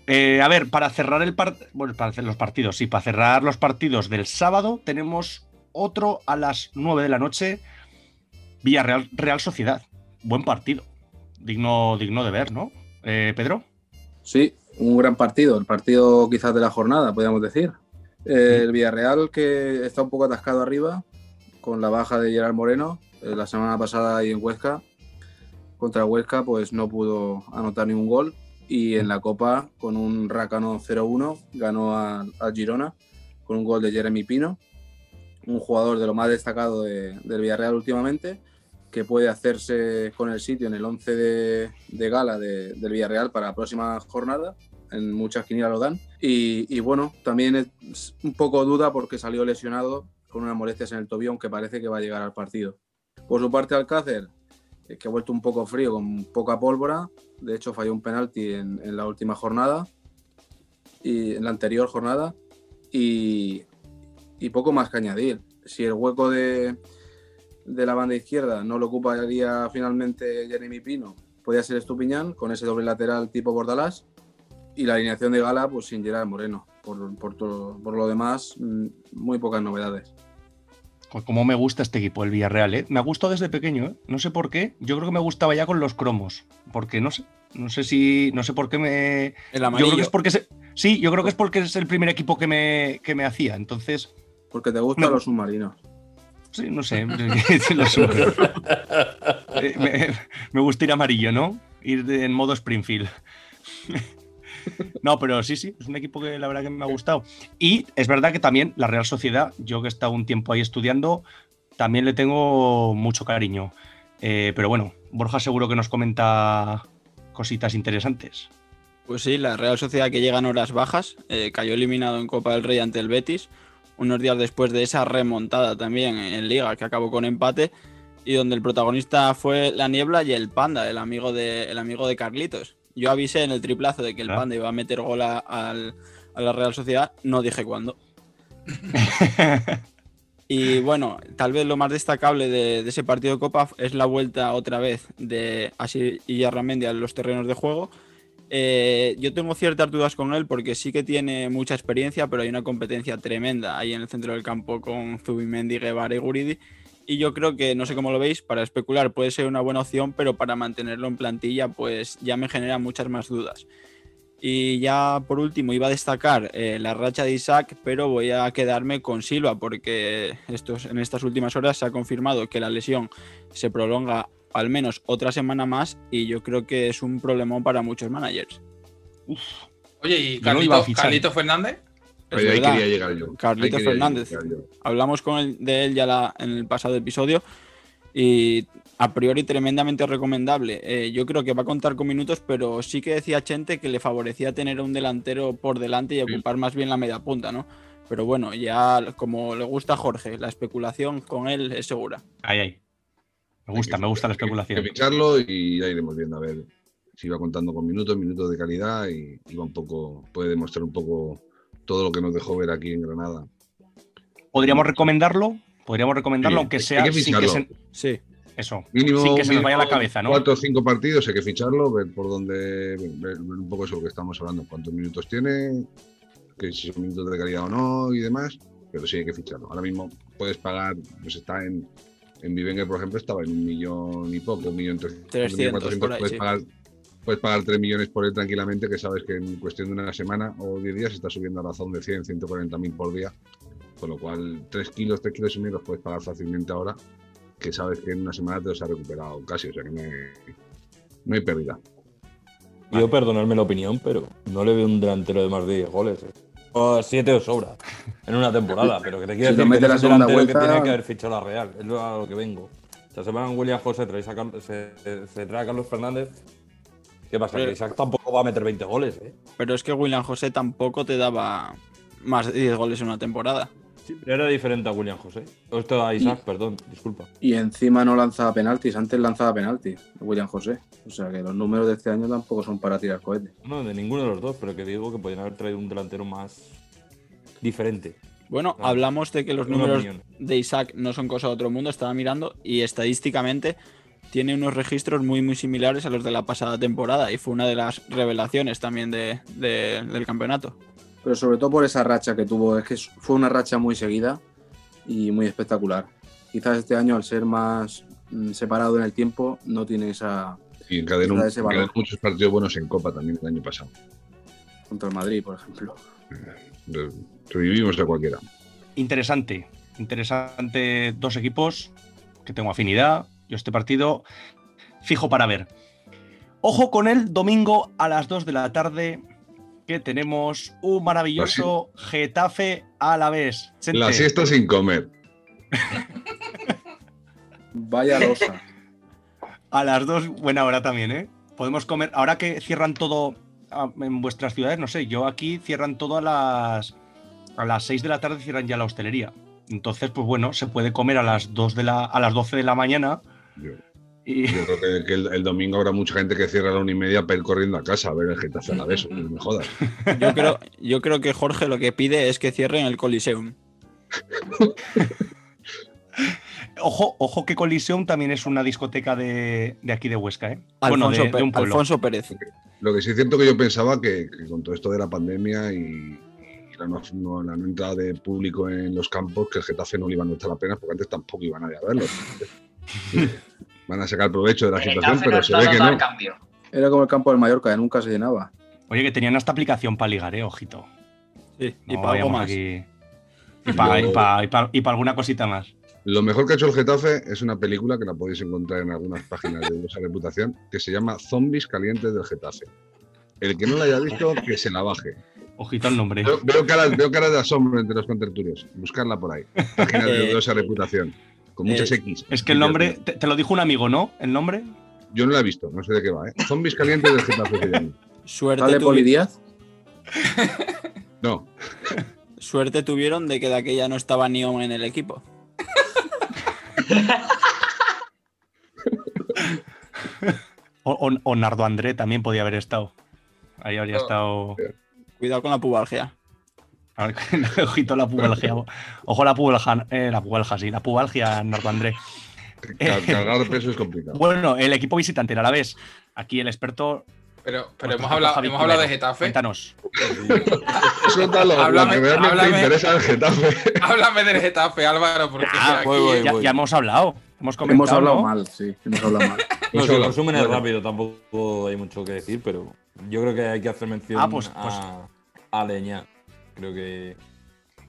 Eh, a ver, para cerrar el par- bueno, para hacer los partidos, sí, para cerrar los partidos del sábado, tenemos otro a las 9 de la noche. Villarreal Real Sociedad. Buen partido. Digno, digno de ver, ¿no? Eh, Pedro. Sí, un gran partido, el partido quizás de la jornada, podríamos decir. Eh, el Villarreal que está un poco atascado arriba con la baja de Gerard Moreno eh, la semana pasada ahí en Huesca. Contra Huesca pues no pudo anotar ningún gol y en la Copa con un Rácano 0-1 ganó al al Girona con un gol de Jeremy Pino, un jugador de lo más destacado de- del Villarreal últimamente que puede hacerse con el sitio en el 11 de, gala de- del Villarreal para la próxima jornada. En muchas quinielas lo dan. Y, bueno, también es un poco duda porque salió lesionado con unas molestias en el tobillo, aunque parece que va a llegar al partido. Por su parte, Alcácer, eh, que ha vuelto un poco frío, con poca pólvora. De hecho, falló un penalti en, en la última jornada, y en la anterior jornada. Y, y poco más que añadir. Si el hueco de, de la banda izquierda no lo ocuparía finalmente Jeremy Pino, podría ser Estupiñán con ese doble lateral tipo Bordalás y la alineación de Gala pues sin Gerard Moreno. Por, por, todo- por lo demás, mm, muy pocas novedades. Jo, Cómo me gusta este equipo, el Villarreal, ¿eh? Me ha gustado desde pequeño, ¿eh? No sé por qué. Yo creo que me gustaba ya con los cromos. Porque no sé. No sé si. No sé por qué me. El Yo creo que es porque. se- Sí, yo creo que es porque es el primer equipo que me, que me hacía. Entonces. Porque te gustan Me- los submarinos. Sí, no sé. Eh, me, gusta ir amarillo, ¿no? Ir en modo Springfield. No, pero sí, sí, es un equipo que la verdad que me ha gustado. Y es verdad que también la Real Sociedad, yo que he estado un tiempo ahí estudiando, también le tengo mucho cariño. Eh, pero bueno, Borja seguro que nos comenta cositas interesantes. Pues sí, la Real Sociedad que llega en horas bajas, eh, cayó eliminado en Copa del Rey ante el Betis, unos días después de esa remontada también en Liga que acabó con empate y donde el protagonista fue la Niebla y el Panda, el amigo de, el amigo de Carlitos. Yo avisé en el triplazo de que el Ah. Panda iba a meter gol a, al- a la Real Sociedad, no dije cuándo. Y bueno, tal vez lo más destacable de, de ese partido de Copa es la vuelta otra vez de Así y Arramendi a los terrenos de juego. Eh, yo tengo ciertas dudas con él porque sí que tiene mucha experiencia, pero hay una competencia tremenda ahí en el centro del campo con Zubimendi, Guevara y Guridi. Y yo creo que, no sé cómo lo veis, para especular puede ser una buena opción, pero para mantenerlo en plantilla, pues ya me genera muchas más dudas. Y ya por último iba a destacar eh, la racha de Isaac, pero voy a quedarme con Silva porque estos, en estas últimas horas se ha confirmado que la lesión se prolonga al menos otra semana más y yo creo que es un problemón para muchos managers. Oye, ¿y no Carlito, Fernández? Es Ahí, quería llegar yo. Carlito quería Fernández. llegar yo. Hablamos con él- de él ya la- en el pasado episodio y a priori tremendamente recomendable. Eh, yo creo que va a contar con minutos, pero sí que decía Chente que le favorecía tener a un delantero por delante y ocupar más bien la media punta, ¿no? Pero bueno, ya como le gusta a Jorge, la especulación con él es segura. Ahí, ahí. Me gusta, que- me gusta la especulación. Hay que ficharlo y ya iremos viendo a ver si va contando con minutos, minutos de calidad y, y va un poco, puede demostrar un poco todo lo que nos dejó ver aquí en Granada. ¿Podríamos recomendarlo? Podríamos recomendarlo, Sí, aunque sea hay que sin que se. ficharlo. Sí. Eso. Mínimo, sin que se nos vaya la cabeza, ¿no? Cuatro o cinco partidos hay que ficharlo, ver por dónde, ver, ver un poco eso lo que estamos hablando, cuántos minutos tiene, que si son minutos de calidad o no y demás, pero sí hay que ficharlo. Ahora mismo puedes pagar, pues está en, en Vivenger, por ejemplo, estaba en un millón y poco, un millón trescientos, 300 por ahí, puedes sí. pagar puedes pagar 3 millones por él tranquilamente, que sabes que en cuestión de una semana o 10 días está subiendo a razón de 100, 140 mil por día. Con lo cual, 3 kilos, 3 kilos y medio los puedes pagar fácilmente ahora, que sabes que en una semana te los ha recuperado casi, o sea que no hay, no hay pérdida. Yo perdonadme la opinión, pero no le veo un delantero de más de 10 goles. eh. 7 o sobra en una temporada, pero que te quiero Si decir que la segunda que tiene que haber fichado la Real. Es lo- a lo que vengo. O sea, se van William José, traéis a Carlos- se, se- se trae a Carlos Fernández. ¿Qué pasa? Pero- Que Isaac tampoco va a meter 20 goles, ¿eh? Pero es que William José tampoco te daba más de 10 goles en una temporada. Pero era diferente a William José. O esto a Isaac, perdón, disculpa. Y encima no lanzaba penaltis, antes lanzaba penaltis, William José. O sea que los números de este año tampoco son para tirar cohetes. No, de ninguno de los dos, pero que digo que podrían haber traído un delantero más diferente. Bueno, Ah, hablamos de que los una números opinión. de Isaac no son cosa de otro mundo, estaba mirando y estadísticamente tiene unos registros muy muy similares a los de la pasada temporada y fue una de las revelaciones también de- de- del campeonato. Pero sobre todo por esa racha que tuvo, es que fue una racha muy seguida y muy espectacular. Quizás este año, al ser más mm, separado en el tiempo, no tiene esa Y encadenó, muchos partidos buenos en Copa también el año pasado. contra el Madrid, por ejemplo. Re- Revivimos a cualquiera. Interesante. Interesante dos equipos que tengo afinidad. Yo este partido fijo para ver. Ojo con el domingo a las 2 de la tarde que tenemos un maravilloso Getafe a la vez. La siesta sin comer. Vaya losa. A las 2, buena hora también, ¿eh? Podemos comer. Ahora que cierran todo ah, en vuestras ciudades, no sé, yo aquí cierran todo a las a las 6 de la tarde cierran ya la hostelería. Entonces, pues bueno, se puede comer a las 2 de la a las 12 de la mañana. Y yo creo que, que el, el domingo habrá mucha gente que cierra a la una y media para ir corriendo a casa a ver el Getafe a la vez. No me jodas. Yo creo, yo creo que Jorge lo que pide es que cierren el Coliseum. ojo, ojo que Coliseum también es una discoteca de, de aquí de Huesca, ¿eh? bueno, Alfonso, de, Pe- de un pueblo. Alfonso Pérez. Lo que sí es cierto que yo pensaba que, que con todo esto de la pandemia y, y la, no, no- la no entrada de público en los campos, que el Getafe no le iba a notar apenas, porque antes tampoco iba nadie a verlo. Van a sacar provecho de la El situación, pero no se ve que no. cambio. Era como el campo del Mallorca, que nunca se llenaba. Oye, que tenían hasta aplicación para ligar, ¿eh? Ojito. Sí, y No para algo más. aquí- Y para alguna cosita más. Lo mejor que ha hecho el Getafe es una película que la podéis encontrar en algunas páginas de esa reputación, que se llama Zombies Calientes del Getafe. El que no la haya visto, que se la baje. Ojito al nombre. Veo, veo caras, veo caras de asombro entre los contertulios. Buscarla por ahí. Páginas de Eh, dudosa reputación. Con muchas Eh, X. Es que el nombre, te, te lo dijo un amigo, ¿no? ¿El nombre? Yo no la he visto, no sé de qué va, ¿eh? Zombies Calientes del. Suerte, ¿Sale tuvi- Poli Díaz? No, suerte tuvieron de que de aquella no estaba Neon en el equipo. O, o- o Nardo André también podía haber estado. Ahí habría estado. Cuidado con la pubalgia. A ver, ojito la pubalgia. Ojo la pubalgia, eh, la pubalgia, sí, la pubalgia, Nardo André. car- cargar peso es complicado. Bueno, el equipo visitante, a la vez. Aquí el experto. Pero, pero hemos hablado, hemos hablado de. Getafe. Cuéntanos. Suéltalo, lo Háblame- que realmente háblame. interesa al Getafe. Háblame del Getafe, Álvaro, porque Ah, aquí- voy, voy, ya, voy. ya hemos hablado. Hemos comentado. Hemos hablado ¿no? mal, sí. Hemos hablado mal. No, si el resumen es rápido, tampoco hay mucho que decir, pero yo creo que hay que hacer mención Ah, pues- pues- a, a Leña. Creo que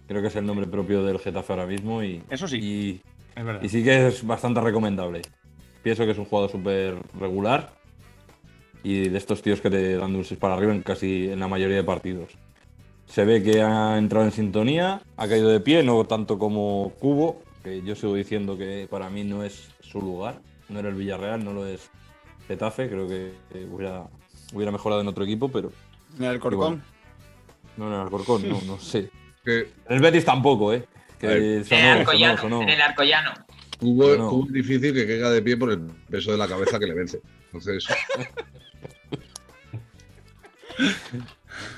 creo que es el nombre propio del Getafe ahora mismo y, Eso sí. y, Es verdad. y sí que es bastante recomendable. Pienso que es un jugador súper regular y de estos tíos que te dan de un 6 para arriba en casi en la mayoría de partidos. Se ve que ha entrado en sintonía, ha caído de pie, no tanto como Cubo, que yo sigo diciendo que para mí no es su lugar, no era el Villarreal, no lo es Getafe, creo que eh, hubiera, hubiera mejorado en otro equipo, pero En el Corcón. No en el Alcorcón, no, no sé. En el Betis tampoco, ¿eh? Que sonó, En el Arcollano. sonó. En el Arcollano. Hugo, No. Hugo es difícil que caiga de pie por el peso de la cabeza que le vence. Entonces,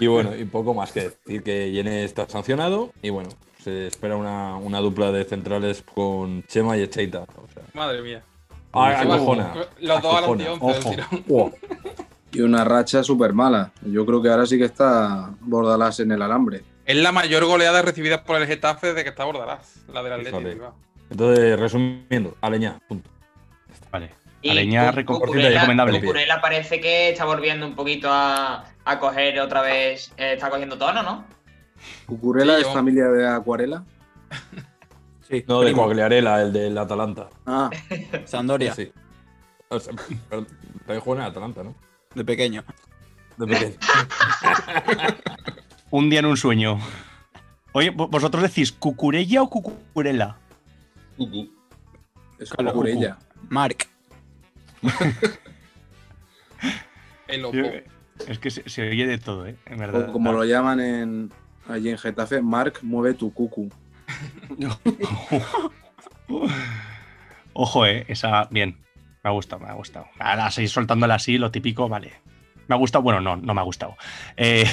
Y bueno, y poco más que decir que Yene está sancionado y bueno, se espera una, una dupla de centrales con Chema y Echeita. O sea, Madre mía. ah, acojona, Los dos a los acojona. 11 del Ojo. tirón. Y una racha súper mala. Yo creo que ahora sí que está Bordalás en el alambre. Es la mayor goleada recibida por el Getafe desde que está Bordalás, la del Atlético. Entonces, resumiendo, Aleñá, punto. Vale. Y Aleñá Cucurella- recomendable. Cucurella parece que está volviendo un poquito a, a coger otra vez, eh, está cogiendo tono, ¿no? ¿Cucurella Sí, es yo- familia de Acuarela? Sí, No, de primo. Coagliarella, el del Atalanta. Ah, Sandoria, Sí. O sea, pero también juega en Atalanta, ¿no? De pequeño. De pequeño. Un día en un sueño. Oye, vo- ¿vosotros decís cucurella o cucurela? es Claro, Cucurella. Mark. El Opo. Es que se, se oye de todo, ¿eh? En verdad. O como lo llaman en, allí en Getafe, Marc, mueve tu cucu. Ojo, eh, esa. Bien. Me ha gustado, me ha gustado. Ahora seguir soltándola así, lo típico, vale. Me ha gustado, bueno, no, no me ha gustado. Eh,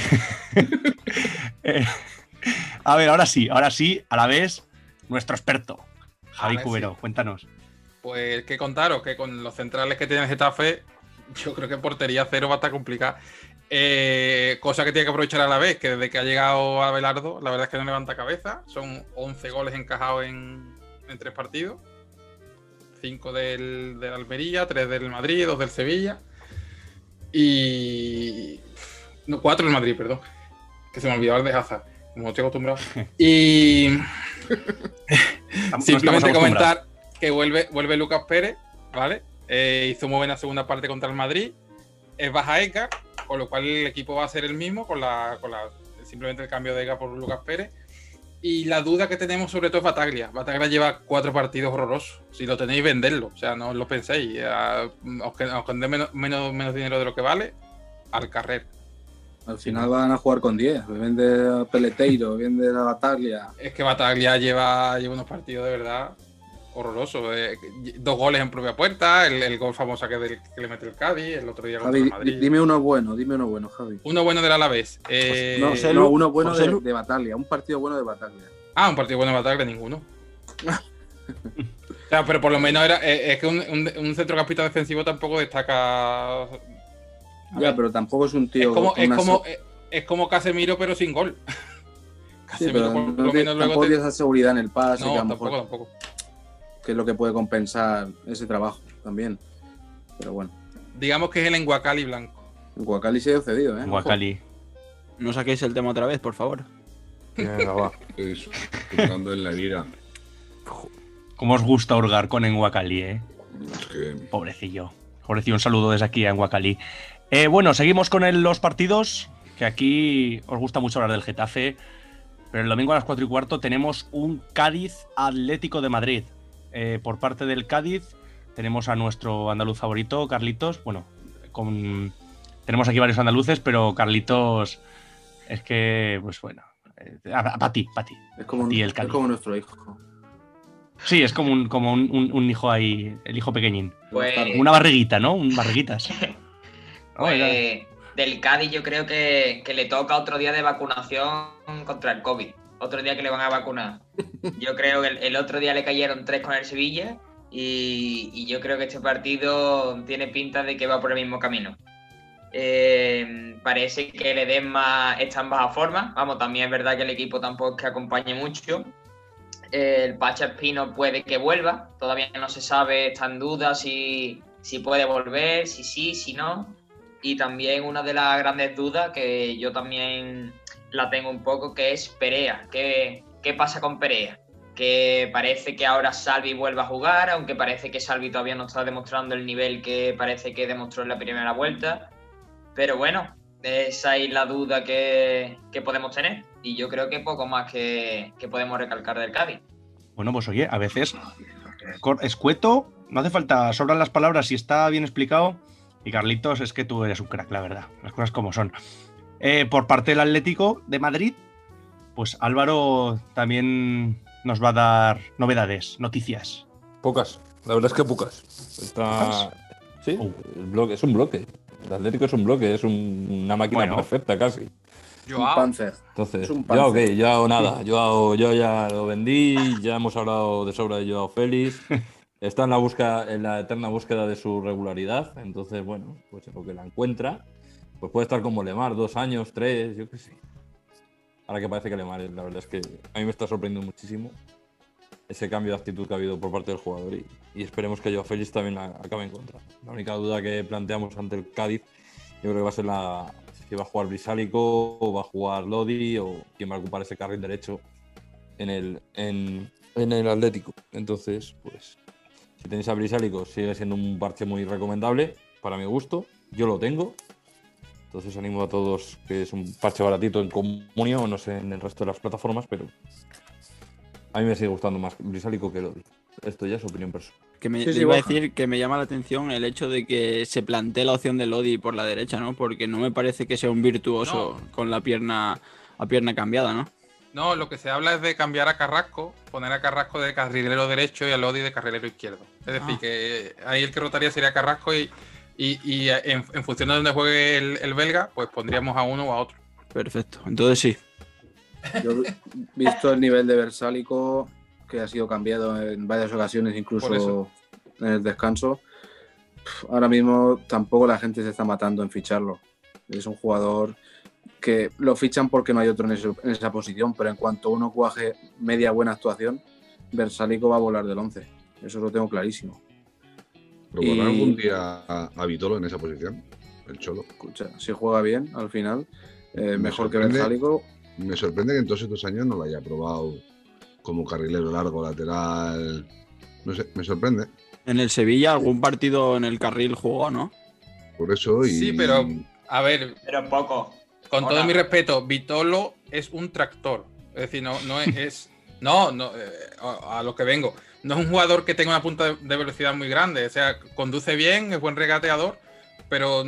eh, a ver, ahora sí, ahora sí, a la vez, nuestro experto, Javi Cubero, cuéntanos. Pues qué contaros, que con los centrales que tiene el Getafe, yo creo que portería cero va a estar complicada. Eh, cosa que tiene que aprovechar a la vez, que desde que ha llegado Abelardo, la verdad es que no levanta cabeza. Son 11 goles encajados en, en tres partidos. 5 del, del Almería, 3 del Madrid, 2 del Sevilla. Y. No, 4 del Madrid, perdón. Que se me olvidaba el de Hazard, como estoy acostumbrado. Y. Simplemente comentar que vuelve, vuelve Lucas Pérez, ¿vale? Eh, hizo muy buena segunda parte contra el Madrid. Es baja Eka, con lo cual el equipo va a ser el mismo, con la, con la simplemente el cambio de Eka por Lucas Pérez. Y la duda que tenemos sobre todo es Bataglia. Bataglia lleva cuatro partidos horrorosos. Si lo tenéis, venderlo. O sea, no os lo penséis. Aunque os dé menos, menos, menos dinero de lo que vale, al carrer. Al final van a jugar con 10. Vende a Peleteiro, vende a Bataglia. Es que Bataglia lleva, lleva unos partidos de verdad horrorosos. Eh, dos goles en propia puerta, el, el gol famoso que, del- que le mete el Cádiz, el otro día contra Javi, el Madrid. di- dime uno bueno, dime uno bueno, Javi. Uno bueno del Alavés. Eh, no, José no, uno bueno José de, Lu- de Bataglia, un partido bueno de Bataglia. Ah, un partido bueno de Bataglia, ninguno. o sea, pero por lo menos era, eh, es que un, un, un centrocampista defensivo tampoco destaca. A Ya, ver, pero tampoco es un tío. es como, es, una como, se- es, es como Casemiro, pero sin gol. Sí, Casemiro, pero por no lo menos luego. tampoco te- esa seguridad en el pase, No, que a lo tampoco, mejor tampoco. Que es lo que puede compensar ese trabajo también. Pero bueno, Digamos que es el enguacali blanco. en Guacali se ha cedido, ¿eh? En Guacali. No saquéis el tema otra vez, por favor. Venga, va. Eso, en la herida. ¿Cómo os gusta hurgar con Enguacali, eh? Es que Pobrecillo. Pobrecillo, un saludo desde aquí a Enguacali. Eh, bueno, seguimos con el- los partidos, que aquí os gusta mucho hablar del Getafe, pero el domingo a las 4 y cuarto tenemos un Cádiz Atlético de Madrid. Eh, por parte del Cádiz tenemos a nuestro andaluz favorito, Carlitos. Bueno, con... tenemos aquí varios andaluces, pero Carlitos es que, pues bueno, para ti, para ti. Es como, Y el es Cádiz. como nuestro hijo. Sí, es como un, como un, un- un hijo ahí, el hijo pequeñín. Pues, una barriguita, ¿no? Un barriguitas. Oh, pues, del Cádiz yo creo que, que le toca otro día de vacunación contra el COVID. Otro día que le van a vacunar. Yo creo que el, otro día le cayeron tres con el Sevilla y, yo creo que este partido tiene pinta de que va por el mismo camino. Eh, parece que el Edesma está en baja forma. Vamos, también es verdad que el equipo tampoco es que acompañe mucho. El Pacha Espino puede que vuelva. Todavía no se sabe, está en duda si, si puede volver, si sí, si no. Y también una de las grandes dudas que yo también la tengo un poco, que es Perea. ¿Qué, qué pasa con Perea? Que parece que ahora Salvi vuelve a jugar, aunque parece que Salvi todavía no está demostrando el nivel que parece que demostró en la primera vuelta. Pero bueno, esa es la duda que, que podemos tener. Y yo creo que poco más que, que podemos recalcar del Cádiz. Bueno, pues oye, a veces escueto, no hace falta, sobran las palabras si está bien explicado. Y Carlitos, es que tú eres un crack, la verdad, las cosas como son. Eh, por parte del Atlético de Madrid, pues Álvaro también nos va a dar novedades, noticias. Pocas, la verdad es que pocas. Está... Sí, Uh. el bloque, es un bloque. El Atlético es un bloque, es un- una máquina Bueno. perfecta casi. Un Panzer. Entonces, Es un nada, yo, yo ya lo vendí, ya hemos hablado de sobra de Joao Félix. Está en la búsqueda, en la eterna búsqueda de su regularidad. Entonces, bueno, pues en lo que la encuentra, pues puede estar como Lemar, dos años, tres, yo qué sé. Ahora que parece que Lemar, la verdad es que a mí me está sorprendiendo muchísimo ese cambio de actitud que ha habido por parte del jugador y, esperemos que Joao Félix también acabe en contra. La única duda que planteamos ante el Cádiz, yo creo que va a ser la si va a jugar Brisálico o va a jugar Lodi o quién va a ocupar ese carril derecho en el, en, en el Atlético. Entonces, pues, si tenéis a Brisálico, sigue siendo un parche muy recomendable para mi gusto. Yo lo tengo. Entonces animo a todos que es un parche baratito en comunio, no sé en el resto de las plataformas, pero a mí me sigue gustando más Brisálico que Lodi. Esto ya es opinión personal. Que me Sí, le sí, iba a decir que me llama la atención el hecho de que se plantee la opción de Lodi por la derecha, ¿no? Porque no me parece que sea un virtuoso con la pierna a pierna cambiada, ¿no? No, lo que se habla es de cambiar a Carrasco, poner a Carrasco de carrilero derecho y a Lodi de carrilero izquierdo. Es decir, Ah. que ahí el que rotaría sería Carrasco y, y- y en, en función de donde juegue el, el belga, pues pondríamos a uno o a otro. Perfecto. Entonces sí. Yo, visto el nivel de Versálico, que ha sido cambiado en varias ocasiones, incluso en el descanso, ahora mismo tampoco la gente se está matando en ficharlo. Es un jugador que lo fichan porque no hay otro en, ese- en esa posición, pero en cuanto uno cuaje media buena actuación, Versálico va a volar del 11. Eso lo tengo clarísimo. ¿Probará Y- algún día a, a Vitolo en esa posición? El Cholo. Escucha, si juega bien al final, eh, Me mejor que. Versálico, Me sorprende que en todos estos años no lo haya probado como carrilero largo, lateral. No sé, me sorprende. En el Sevilla algún partido en el carril jugó, ¿no? Por eso. Y... Sí, pero a ver, Pero poco. con todo mi respeto, Vitolo es un tractor. Es decir, no, no es. es- no, no eh, a, a lo que vengo. No es un jugador que tenga una punta de, velocidad muy grande. O sea, conduce bien, es buen regateador, pero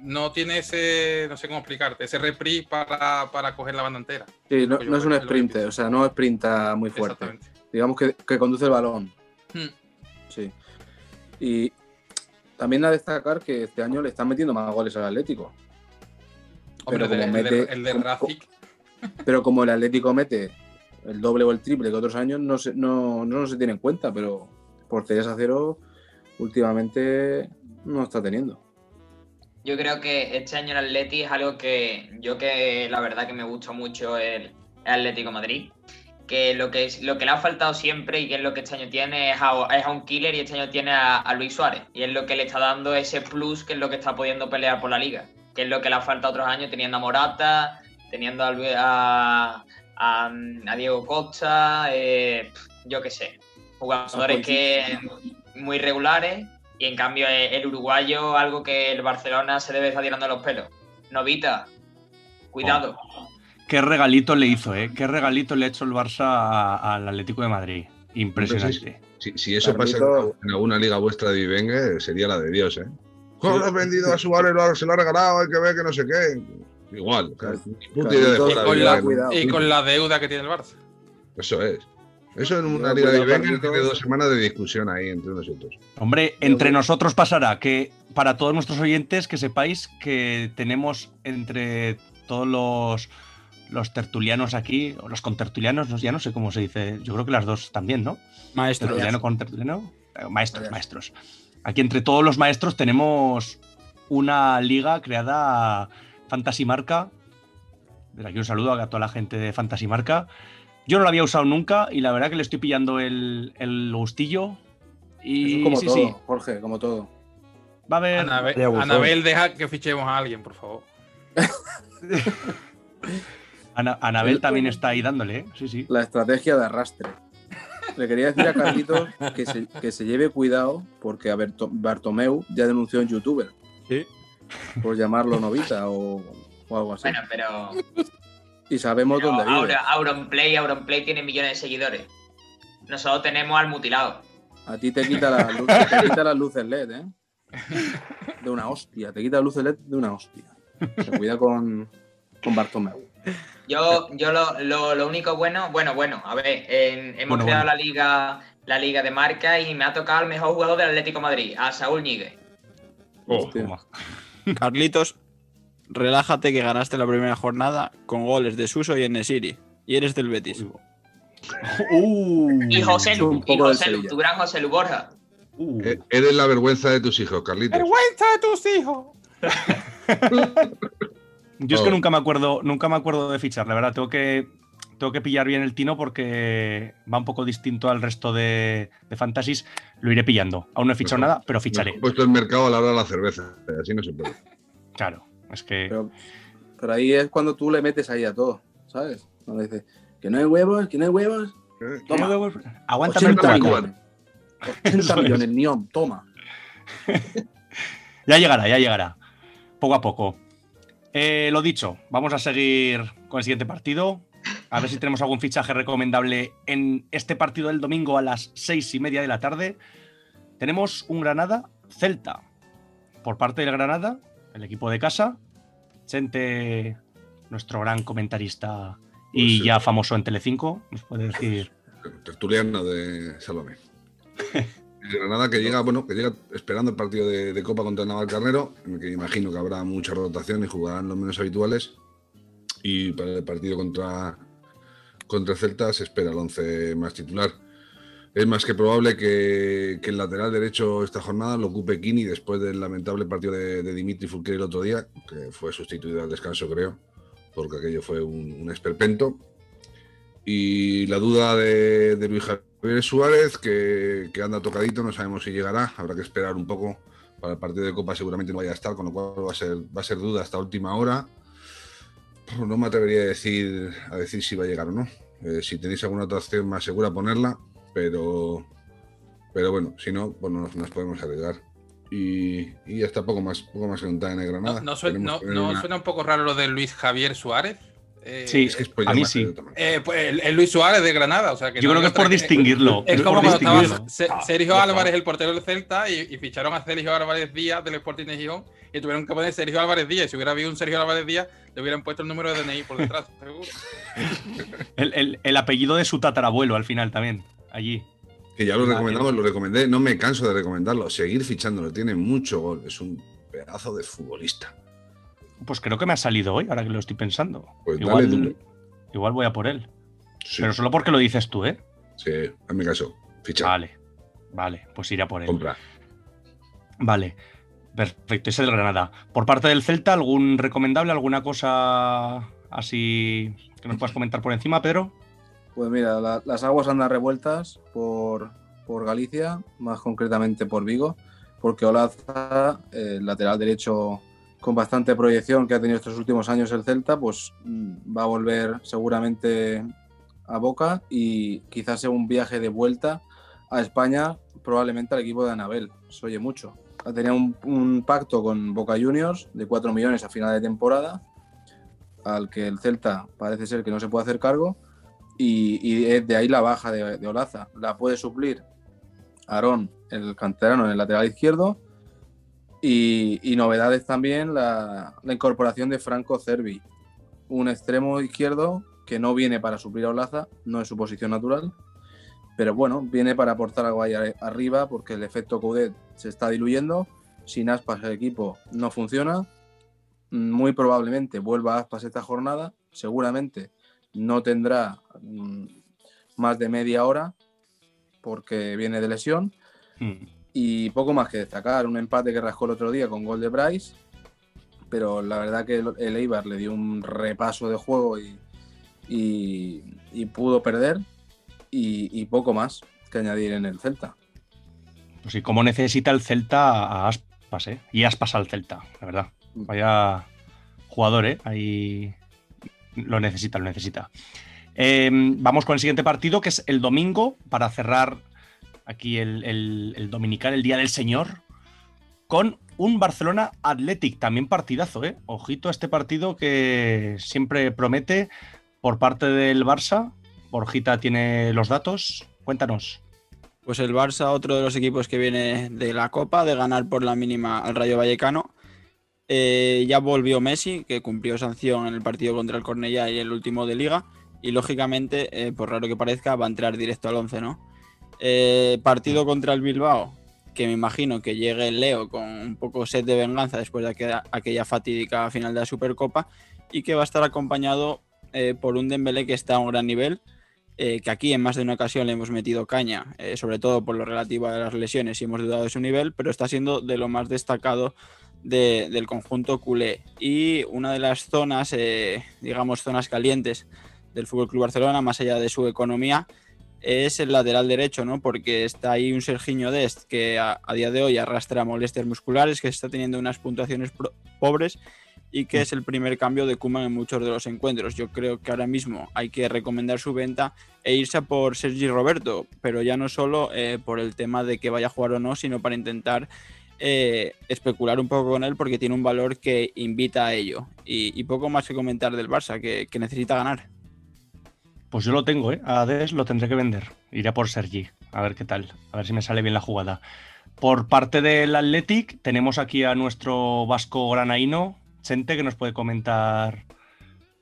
no tiene ese. No sé cómo explicarte, ese reprise para, para coger la banda entera. sí, no, es un sprinter, o sea, no sprinta muy fuerte. Digamos que, que conduce el balón. Hmm. Sí. Y también a destacar que este año le están metiendo más goles al Atlético. Hombre, Pero como de- el de- el de Racic, Pero como el Atlético mete el doble o el triple que otros años, no se, no, no se tiene en cuenta. Pero porterías a cero últimamente no está teniendo. Yo creo que este año el Atleti es algo que yo que la verdad que me gusta mucho el, Atlético Madrid. Que lo que, lo que le ha faltado siempre y que es lo que este año tiene es a, un killer y este año tiene a, Luis Suárez. Y es lo que le está dando ese plus que es lo que está pudiendo pelear por la liga. Que es lo que le ha faltado otros años teniendo a Morata, teniendo a, a, a- a Diego Costa, eh, yo qué sé. Jugadores que muy regulares y en cambio eh, el uruguayo, algo que el Barcelona se debe estar tirando los pelos. Novita, cuidado. Qué regalito le hizo, ¿eh? Qué regalito le ha hecho el Barça al Atlético de Madrid. Impresionante. Si, si eso pasa en alguna liga vuestra de Vivengue, sería la de Dios, ¿eh? ¿Cómo lo has vendido a Suárez? Lo- Se lo ha regalado, hay que ver que no sé qué. Igual. Y con, la, ¿no? cuidado. y con la deuda que tiene el Barça. Eso es. Eso en una liga de Carlitos. tiene dos semanas de discusión ahí entre unos y otros. Hombre, entre nosotros pasará que para todos nuestros oyentes que sepáis que tenemos entre todos los, los tertulianos aquí, o los contertulianos, no- ya no sé cómo se dice, yo creo que las dos también, ¿no? Maestro. Tertuliano con tertuliano. Eh, Maestros, maestros. Aquí entre todos los maestros tenemos una liga creada Fantasy Marca. Desde aquí un saludo a toda la gente de Fantasy Marca. Yo no lo había usado nunca y la verdad que le estoy pillando el, el gustillo. Y como sí, todo, sí, Jorge, como todo. va a haber. Anabel, deja que fichemos a alguien, por favor. Ana- Anabel también está ahí dándole, ¿eh? Sí, sí. La estrategia de arrastre. Le quería decir a Carlitos que se, que se lleve cuidado porque a Bartomeu ya denunció a un youtuber Sí. Por llamarlo novita o, o algo así. Bueno, pero, y sabemos pero dónde vive. Auronplay, Auronplay tiene millones de seguidores. Nosotros tenemos al mutilado. A ti te quita, las luces, te quita las luces LED, ¿eh? De una hostia. Te quita las luces LED de una hostia. Se cuida con, con Bartomeu. Yo, yo lo, lo- lo único bueno, bueno, bueno, a ver, en- hemos Bueno, creado bueno. la liga la liga de marca y me ha tocado el mejor jugador del Atlético de Madrid, a Saúl Ñigue. Hostia. Carlitos, relájate que ganaste la primera jornada con goles de Suso y Enesiri. Y eres del Betis. Uh, Y José Lu, y José Lu, tu gran José Lu Borja. uh. Eh, Eres la vergüenza de tus hijos, Carlitos. ¡Vergüenza de tus hijos! Yo es que nunca me acuerdo, nunca me acuerdo de fichar, la verdad. Tengo que, tengo que pillar bien el tino porque va un poco distinto al resto de, de fantasies. Lo iré pillando. Aún no he fichado nada, pero ficharé. Han puesto el mercado a la hora de la cerveza. Así no se puede. Claro. Es que. Pero, pero ahí es cuando tú le metes ahí a todo, ¿sabes? Cuando dices que no hay huevos, que no hay huevos. ¿Eh? Toma. Aguántame el 80 cuatro. millones. 80 Eso es. millones, Niom, toma. Ya llegará, ya llegará. Poco a poco. Eh, lo dicho, vamos a seguir con el siguiente partido. A ver si tenemos algún fichaje recomendable en este partido del domingo a las seis y media de la tarde. Tenemos un Granada Celta. Por parte del Granada, el equipo de casa. Chente, nuestro gran comentarista Y Pues, ya famoso en Telecinco, nos puede decir. tertuliano de Salomé. El Granada que llega, bueno, que llega esperando el partido de, de Copa contra el Navalcarnero, en el que imagino que habrá mucha rotación y jugarán los menos habituales. Y para el partido contra, contra Celta se espera el 11 más titular. Es más que probable que, que el lateral derecho esta jornada lo ocupe Kini después del lamentable partido de, Dimitri Fulker el otro día, que fue sustituido al descanso, creo, porque aquello fue un, un esperpento. Y la duda de, de Luis Javier Suárez, que, que anda tocadito, no sabemos si llegará, habrá que esperar un poco. Para el partido de Copa seguramente no vaya a estar, con lo cual va a ser, va a ser duda hasta última hora. Pues No me atrevería a decir, a decir si va a llegar o no. Eh, si tenéis alguna otra opción más segura, ponerla, pero, pero bueno, si no, pues no nos, nos podemos arriesgar. Y, y ya está, poco más, poco más que contar en el ¿No, Granada. no una- suena un poco raro lo de Luis Javier Suárez? Eh, Sí, es que es por a mí sí. eh, pues el, el Luis Suárez de Granada. O sea, que Yo no creo que es por distinguirlo. Es es como cuando estaba Ah, Sergio Álvarez, el portero del Celta, y, y ficharon a Sergio Álvarez Díaz del Sporting de Gijón y tuvieron que poner Sergio Álvarez Díaz. Y si hubiera habido un Sergio Álvarez Díaz, le hubieran puesto el número de DNI por detrás, seguro. El, el- el apellido de su tatarabuelo al final también, allí. Que ya lo Ah, recomendamos, lo recomendé, no me canso de recomendarlo. Seguir fichándolo, tiene mucho gol, es un pedazo de futbolista. Pues creo que me ha salido hoy, ahora que lo estoy pensando. Pues dale igual, duro. igual voy a por él. Sí, Pero solo porque lo dices tú, ¿eh? sí, en mi caso, ficha, Vale. Vale, pues iré a por él. compra. Vale. Perfecto, ese del Granada. Por parte del Celta, ¿algún recomendable? ¿Alguna cosa así que nos puedas comentar por encima, Pedro? Pues mira, la- las aguas andan revueltas por, por Galicia, más concretamente por Vigo, porque Olaza, eh, el lateral derecho con bastante proyección que ha tenido estos últimos años el Celta, pues mm, va a volver seguramente a Boca y quizás sea un viaje de vuelta a España, probablemente al equipo de Anabel. Se oye mucho. Tenido un, un pacto con Boca Juniors de 4 millones a final de temporada, al que el Celta parece ser que no se puede hacer cargo y, de ahí la baja de, Olaza. La puede suplir Aarón, el canterano, en el lateral izquierdo. Y, y novedades también la, la incorporación de Franco Cervi, un extremo izquierdo que no viene para suplir a Olaza, no es su posición natural, pero bueno, viene para aportar algo ahí a- arriba porque el efecto Coudet se está diluyendo. Sin Aspas el equipo no funciona. Muy probablemente vuelva Aspas esta jornada, seguramente no tendrá mm, más de media hora porque viene de lesión Hmm. y poco más que destacar. Un empate que rascó el otro día con gol de Bryce, pero la verdad que el el Eibar le dio un repaso de juego y, y- y pudo perder y, y poco más que añadir en el Celta. Pues sí, como necesita el Celta a Aspas, ¿eh? Y Aspas al Celta, la verdad. Vaya jugador, ¿eh? Ahí lo necesita, lo necesita. Eh, vamos con el siguiente partido, que es el domingo, para cerrar aquí el, el- el dominical, el Día del Señor, con un Barcelona Athletic, también partidazo, ¿eh? Ojito a este partido que siempre promete por parte del Barça. Borjita tiene los datos, cuéntanos. Pues el Barça, otro de los equipos que viene de la Copa, de ganar por la mínima al Rayo Vallecano. Eh, ya volvió Messi, que cumplió sanción en el partido contra el Cornellá y el último de Liga. Y lógicamente, eh, por raro que parezca, va a entrar directo al 11, ¿no? Eh, partido contra el Bilbao, que me imagino que llegue Leo con un poco sed de venganza después de aquella, aquella fatídica final de la Supercopa y que va a estar acompañado por un Dembélé que está a un gran nivel, eh, que aquí en más de una ocasión le hemos metido caña, eh, sobre todo por lo relativo a las lesiones y hemos dudado de su nivel, pero está siendo de lo más destacado de- del conjunto culé. Y una de las zonas, eh, digamos, zonas calientes del Fútbol Club Barcelona, más allá de su economía, es el lateral derecho, ¿no? Porque está ahí un Serginho Dest que a, día de hoy arrastra molestias musculares, que está teniendo unas puntuaciones pobres y que es el primer cambio de Kuman en muchos de los encuentros. Yo creo que ahora mismo hay que recomendar su venta e irse por Sergi Roberto, pero ya no solo eh, por el tema de que vaya a jugar o no, sino para intentar eh, especular un poco con él porque tiene un valor que invita a ello. Y, poco más que comentar del Barça, que, necesita ganar. Pues yo lo tengo, ¿eh? A Des lo tendré que vender. Iré por Sergi, a ver qué tal, a ver si me sale bien la jugada. Por parte del Athletic, tenemos aquí a nuestro vasco granaíno, Chente, que nos puede comentar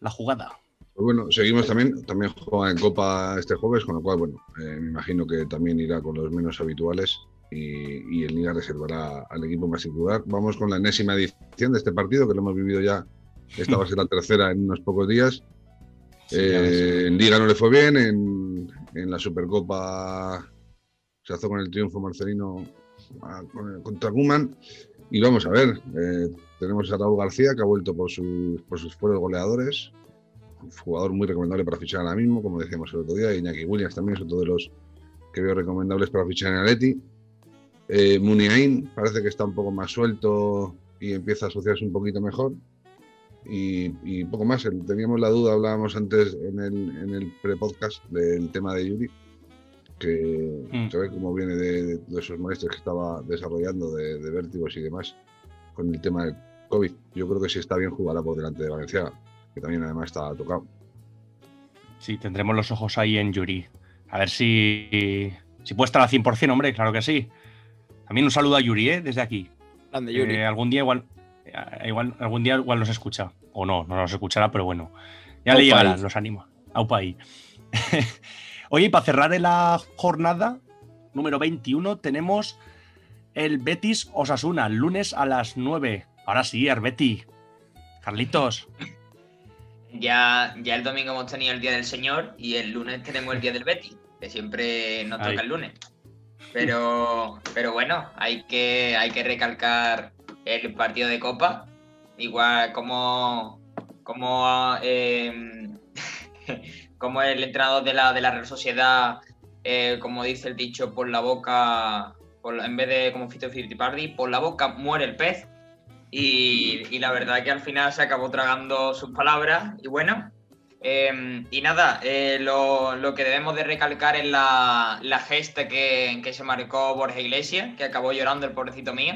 la jugada. Pues bueno, seguimos también, también juega en Copa este jueves, con lo cual, bueno, eh, me imagino que también irá con los menos habituales y, y el Liga reservará al equipo más titular. Vamos con la enésima edición de este partido, que lo hemos vivido ya, esta va a ser la tercera en unos pocos días. Eh, en Liga no le fue bien, en, en la Supercopa se hizo con el triunfo marcelino contra Guman. Y vamos a ver, eh, tenemos a Raúl García, que ha vuelto por, sus por sus fueros goleadores. Un jugador muy recomendable para fichar ahora mismo, como decíamos el otro día. Iñaki Williams también es otro de los que veo recomendables para fichar en Atleti. Eh, Muniain parece que está un poco más suelto y empieza a asociarse un poquito mejor. Y, y poco más. Teníamos la duda, hablábamos antes en el, en el pre-podcast del tema de Yuri, que Mm. se ve cómo viene de, de esos maestros que estaba desarrollando de, de vértigos y demás con el tema del COVID. Yo creo que si está bien jugará por delante de Valencia, que también además está tocado. Sí, tendremos los ojos ahí en Yuri. A ver si, si puede estar al 100%, hombre, claro que sí. También un saludo a Yuri, ¿eh? Desde aquí. Grande, Yuri. Eh, algún día igual, eh, igual, algún día igual nos escucha. O no, no nos escuchará, pero bueno. Ya le Aupa llegarán, ahí. los animo. Aupa ahí. Oye, y para cerrar la jornada número 21 tenemos el Betis Osasuna, lunes a las 9. Ahora sí, Arbeti. Carlitos. Ya, ya el domingo hemos tenido el Día del Señor y el lunes tenemos el Día del Betty, que siempre nos toca el lunes. Pero, pero bueno, hay que, hay que recalcar el partido de Copa. Igual como, como, eh, como el entrenador de la, de la Real Sociedad, eh, como dice el dicho, por la boca, por en vez de como Fito Fittipaldi, por la boca muere el pez. Y, y la verdad que al final se acabó tragando sus palabras. Y bueno, eh, y nada, eh, lo, lo que debemos de recalcar es la, la gesta que, que se marcó Borja Iglesias, que acabó llorando el pobrecito mío.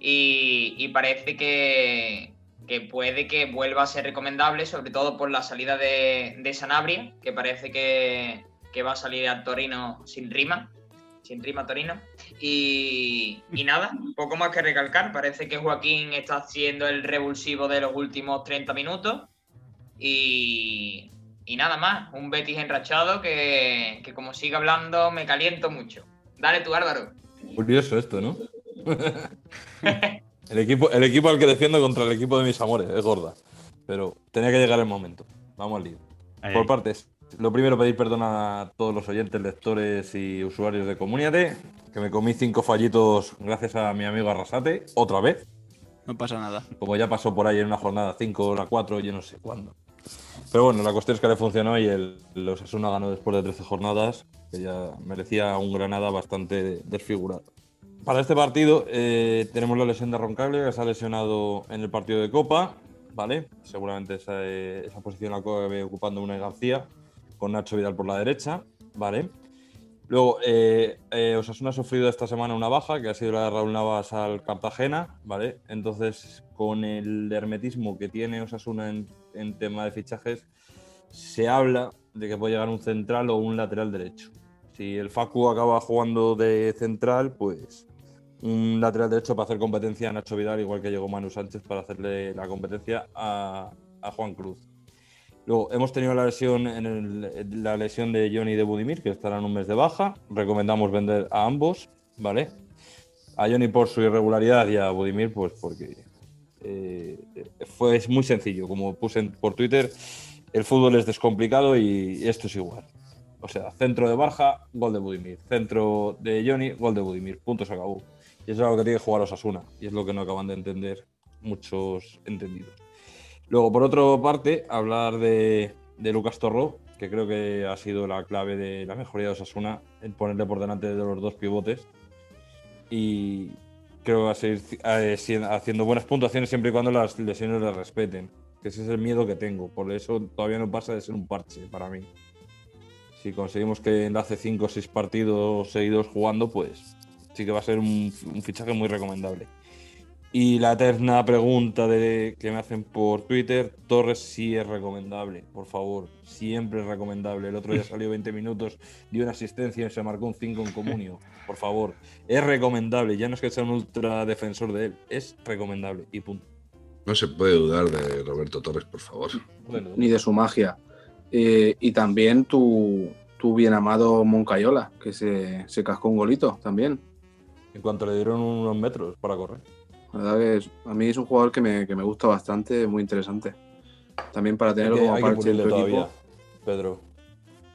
Y, y parece que, que puede que vuelva a ser recomendable, sobre todo por la salida de, de Sanabria, que parece que, que va a salir al Torino sin rima. Sin rima Torino. Y, y nada, poco más que recalcar. Parece que Joaquín está siendo el revulsivo de los últimos 30 minutos. Y, y nada más, un Betis enrachado que, que como siga hablando me caliento mucho. Dale tú, Álvaro. Curioso esto, ¿no? el, equipo, el equipo al que defiendo contra el equipo de mis amores, es gorda. Pero tenía que llegar el momento. Vamos al lío. Ahí, Por ahí. partes. Lo primero, pedir perdón a todos los oyentes, lectores y usuarios de Comunidad, que me comí cinco fallitos gracias a mi amigo Arrasate, otra vez. No pasa nada. Como ya pasó por ahí en una jornada 5 o la 4, yo no sé cuándo. Pero bueno, la cuestión es que le funcionó y el, el Osasuna ganó después de 13 jornadas, que ya merecía un Granada bastante desfigurado. Para este partido eh, tenemos la lesión de Roncaglia, que se ha lesionado en el partido de Copa, ¿vale? Seguramente esa, eh, esa posición la acabe ocupando una García, con Nacho Vidal por la derecha, ¿vale? Luego, eh, eh, Osasuna ha sufrido esta semana una baja, que ha sido la de Raúl Navas al Cartagena, ¿vale? Entonces, con el hermetismo que tiene Osasuna en, en tema de fichajes, se habla de que puede llegar un central o un lateral derecho. Si el Facu acaba jugando de central, pues un lateral derecho para hacer competencia a Nacho Vidal, igual que llegó Manu Sánchez para hacerle la competencia a, Juan Cruz. Luego, hemos tenido la lesión, en la lesión de Johnny de Budimir, que estarán un mes de baja. Recomendamos vender a ambos, ¿vale? A Johnny por su irregularidad y a Budimir, pues porque eh, fue es muy sencillo. Como puse por Twitter, el fútbol es descomplicado y esto es igual. O sea, centro de Barja, gol de Budimir. Centro de Johnny, gol de Budimir. Punto, se acabó. Y es algo que tiene que jugar Osasuna. Y es lo que no acaban de entender muchos entendidos. Luego, por otra parte, hablar de, de Lucas Torro, que creo que ha sido la clave de la mejoría de Osasuna, en ponerle por delante de los dos pivotes. Y creo que va a seguir eh, haciendo buenas puntuaciones siempre y cuando las lesiones le respeten. Que ese es el miedo que tengo. Por eso todavía no pasa de ser un parche para mí. Si conseguimos que enlace 5 o 6 partidos seguidos jugando, pues sí que va a ser un, un fichaje muy recomendable. Y la eterna pregunta de, que me hacen por Twitter, Torres sí es recomendable, por favor, siempre es recomendable. El otro día salió 20 minutos, dio una asistencia y se marcó un 5 en comunio, por favor. Es recomendable, ya no es que sea un ultra defensor de él, es recomendable y punto. No se puede dudar de Roberto Torres, por favor. Bueno, Ni de su magia. Eh, y también tu, tu bien amado Moncayola, que se, se cascó un golito también. En cuanto le dieron unos metros para correr. La verdad que es- a mí es un jugador que me, que me gusta bastante, muy interesante. También para Hay tenerlo que, como hay que parche en tu todavía, equipo. Pedro.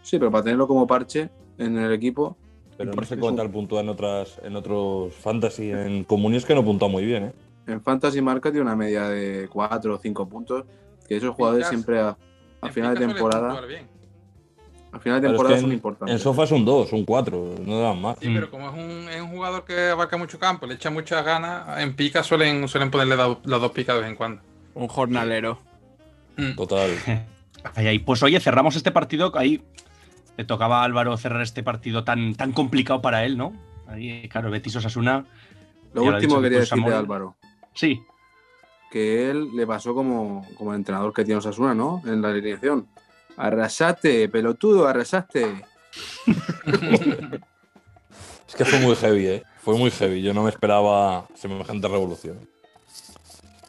Sí, pero para tenerlo como parche en el equipo. Pero no cuánto un- tal puntúa en otras, en otros fantasy. En comunes que no puntúa muy bien, ¿eh? En Fantasy Marca tiene una media de 4 o 5 puntos. Que esos jugadores siempre a, final de temporada. puntuar bien. A final de Pero es temporada que son en, importantes. en sofá es un 2, un 4, no dan más. Sí, pero como es un, es un jugador que abarca mucho campo, le echa muchas ganas, en pica suelen, suelen ponerle da- las dos picas de vez en cuando. Un jornalero. Mm. Total. Ahí, ahí. Pues oye, cerramos este partido. Ahí le tocaba a Álvaro cerrar este partido tan, tan complicado para él, ¿no? Ahí, claro, Betis Osasuna. Lo último quería decirle a Samuel. Álvaro. Sí, Que él le pasó como, como el entrenador que tiene Osasuna, ¿no? En la alineación. Arrasaste, pelotudo, arrasaste. Es que fue muy heavy, ¿eh? Fue muy heavy. Yo no me esperaba semejante revolución.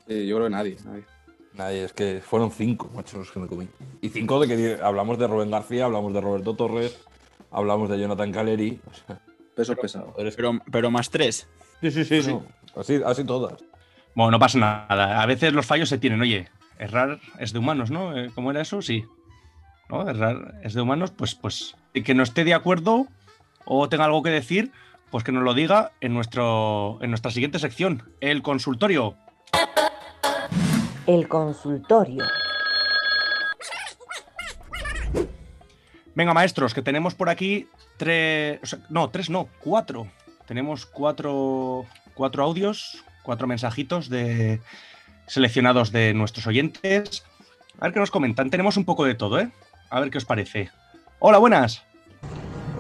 Eh, yo creo que nadie, nadie. Nadie, es que fueron cinco, macho, los que me comí. Y cinco de que hablamos de Rubén García, hablamos de Roberto Torres, hablamos de Jonathan Caleri. O sea, Pesos pesados. Pero, pero más tres. Sí, sí, sí, no. Así, así todas. bueno, no pasa nada. A veces los fallos se tienen. Oye, errar es de humanos, ¿no? Eh, ¿Cómo era eso? Sí. ¿No? Es de humanos, pues, pues. y Que no esté de acuerdo o tenga algo que decir, pues que nos lo diga en, nuestro, en nuestra siguiente sección, el consultorio. El consultorio. Venga, maestros, que tenemos por aquí tres. o sea, no, tres no, cuatro. Tenemos cuatro, cuatro audios, cuatro mensajitos de seleccionados de nuestros oyentes. A ver qué nos comentan. Tenemos un poco de todo, ¿eh? A ver qué os parece. Hola, buenas.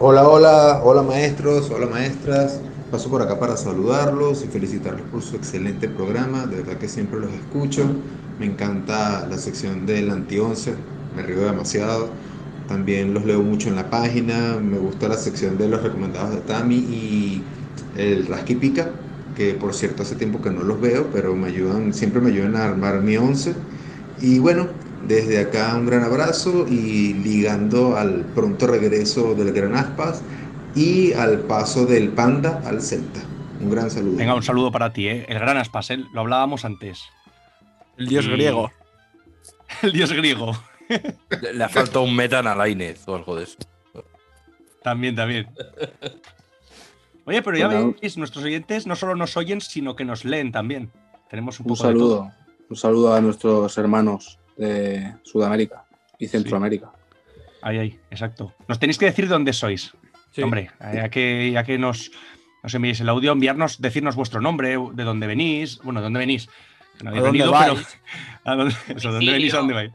Hola, hola, hola maestros, hola maestras. Paso por acá para saludarlos y felicitarlos por su excelente programa. De verdad que siempre los escucho. Me encanta la sección del anti-11, me río demasiado. También los leo mucho en la página. Me gusta la sección de los recomendados de Tami y el Rasky Pica, que por cierto hace tiempo que no los veo, pero me ayudan, siempre me ayudan a armar mi 11. Y bueno, desde acá un gran abrazo y ligando al pronto regreso del Gran Aspas y al paso del Panda al Celta. Un gran saludo. Venga, un saludo para ti, ¿eh? El gran Aspasel, lo hablábamos antes. El dios Y- griego. El dios griego. Le, ha faltado un meta en Alainez o algo de eso. También, también. Oye, pero ya Bueno. veis, nuestros oyentes no solo nos oyen, sino que nos leen también. Tenemos un Un poco de todo. saludo. Un saludo a nuestros hermanos de Sudamérica y Centroamérica. Ahí, ahí, exacto. Nos tenéis que decir de dónde sois. Sí. Hombre, ya que, ya que nos, nos enviéis el audio, enviarnos, decirnos vuestro nombre, de dónde venís, bueno, de dónde venís. No ¿A dónde venido, vais? pero- ¿a dónde, eso, ¿dónde venís? ¿A dónde vais?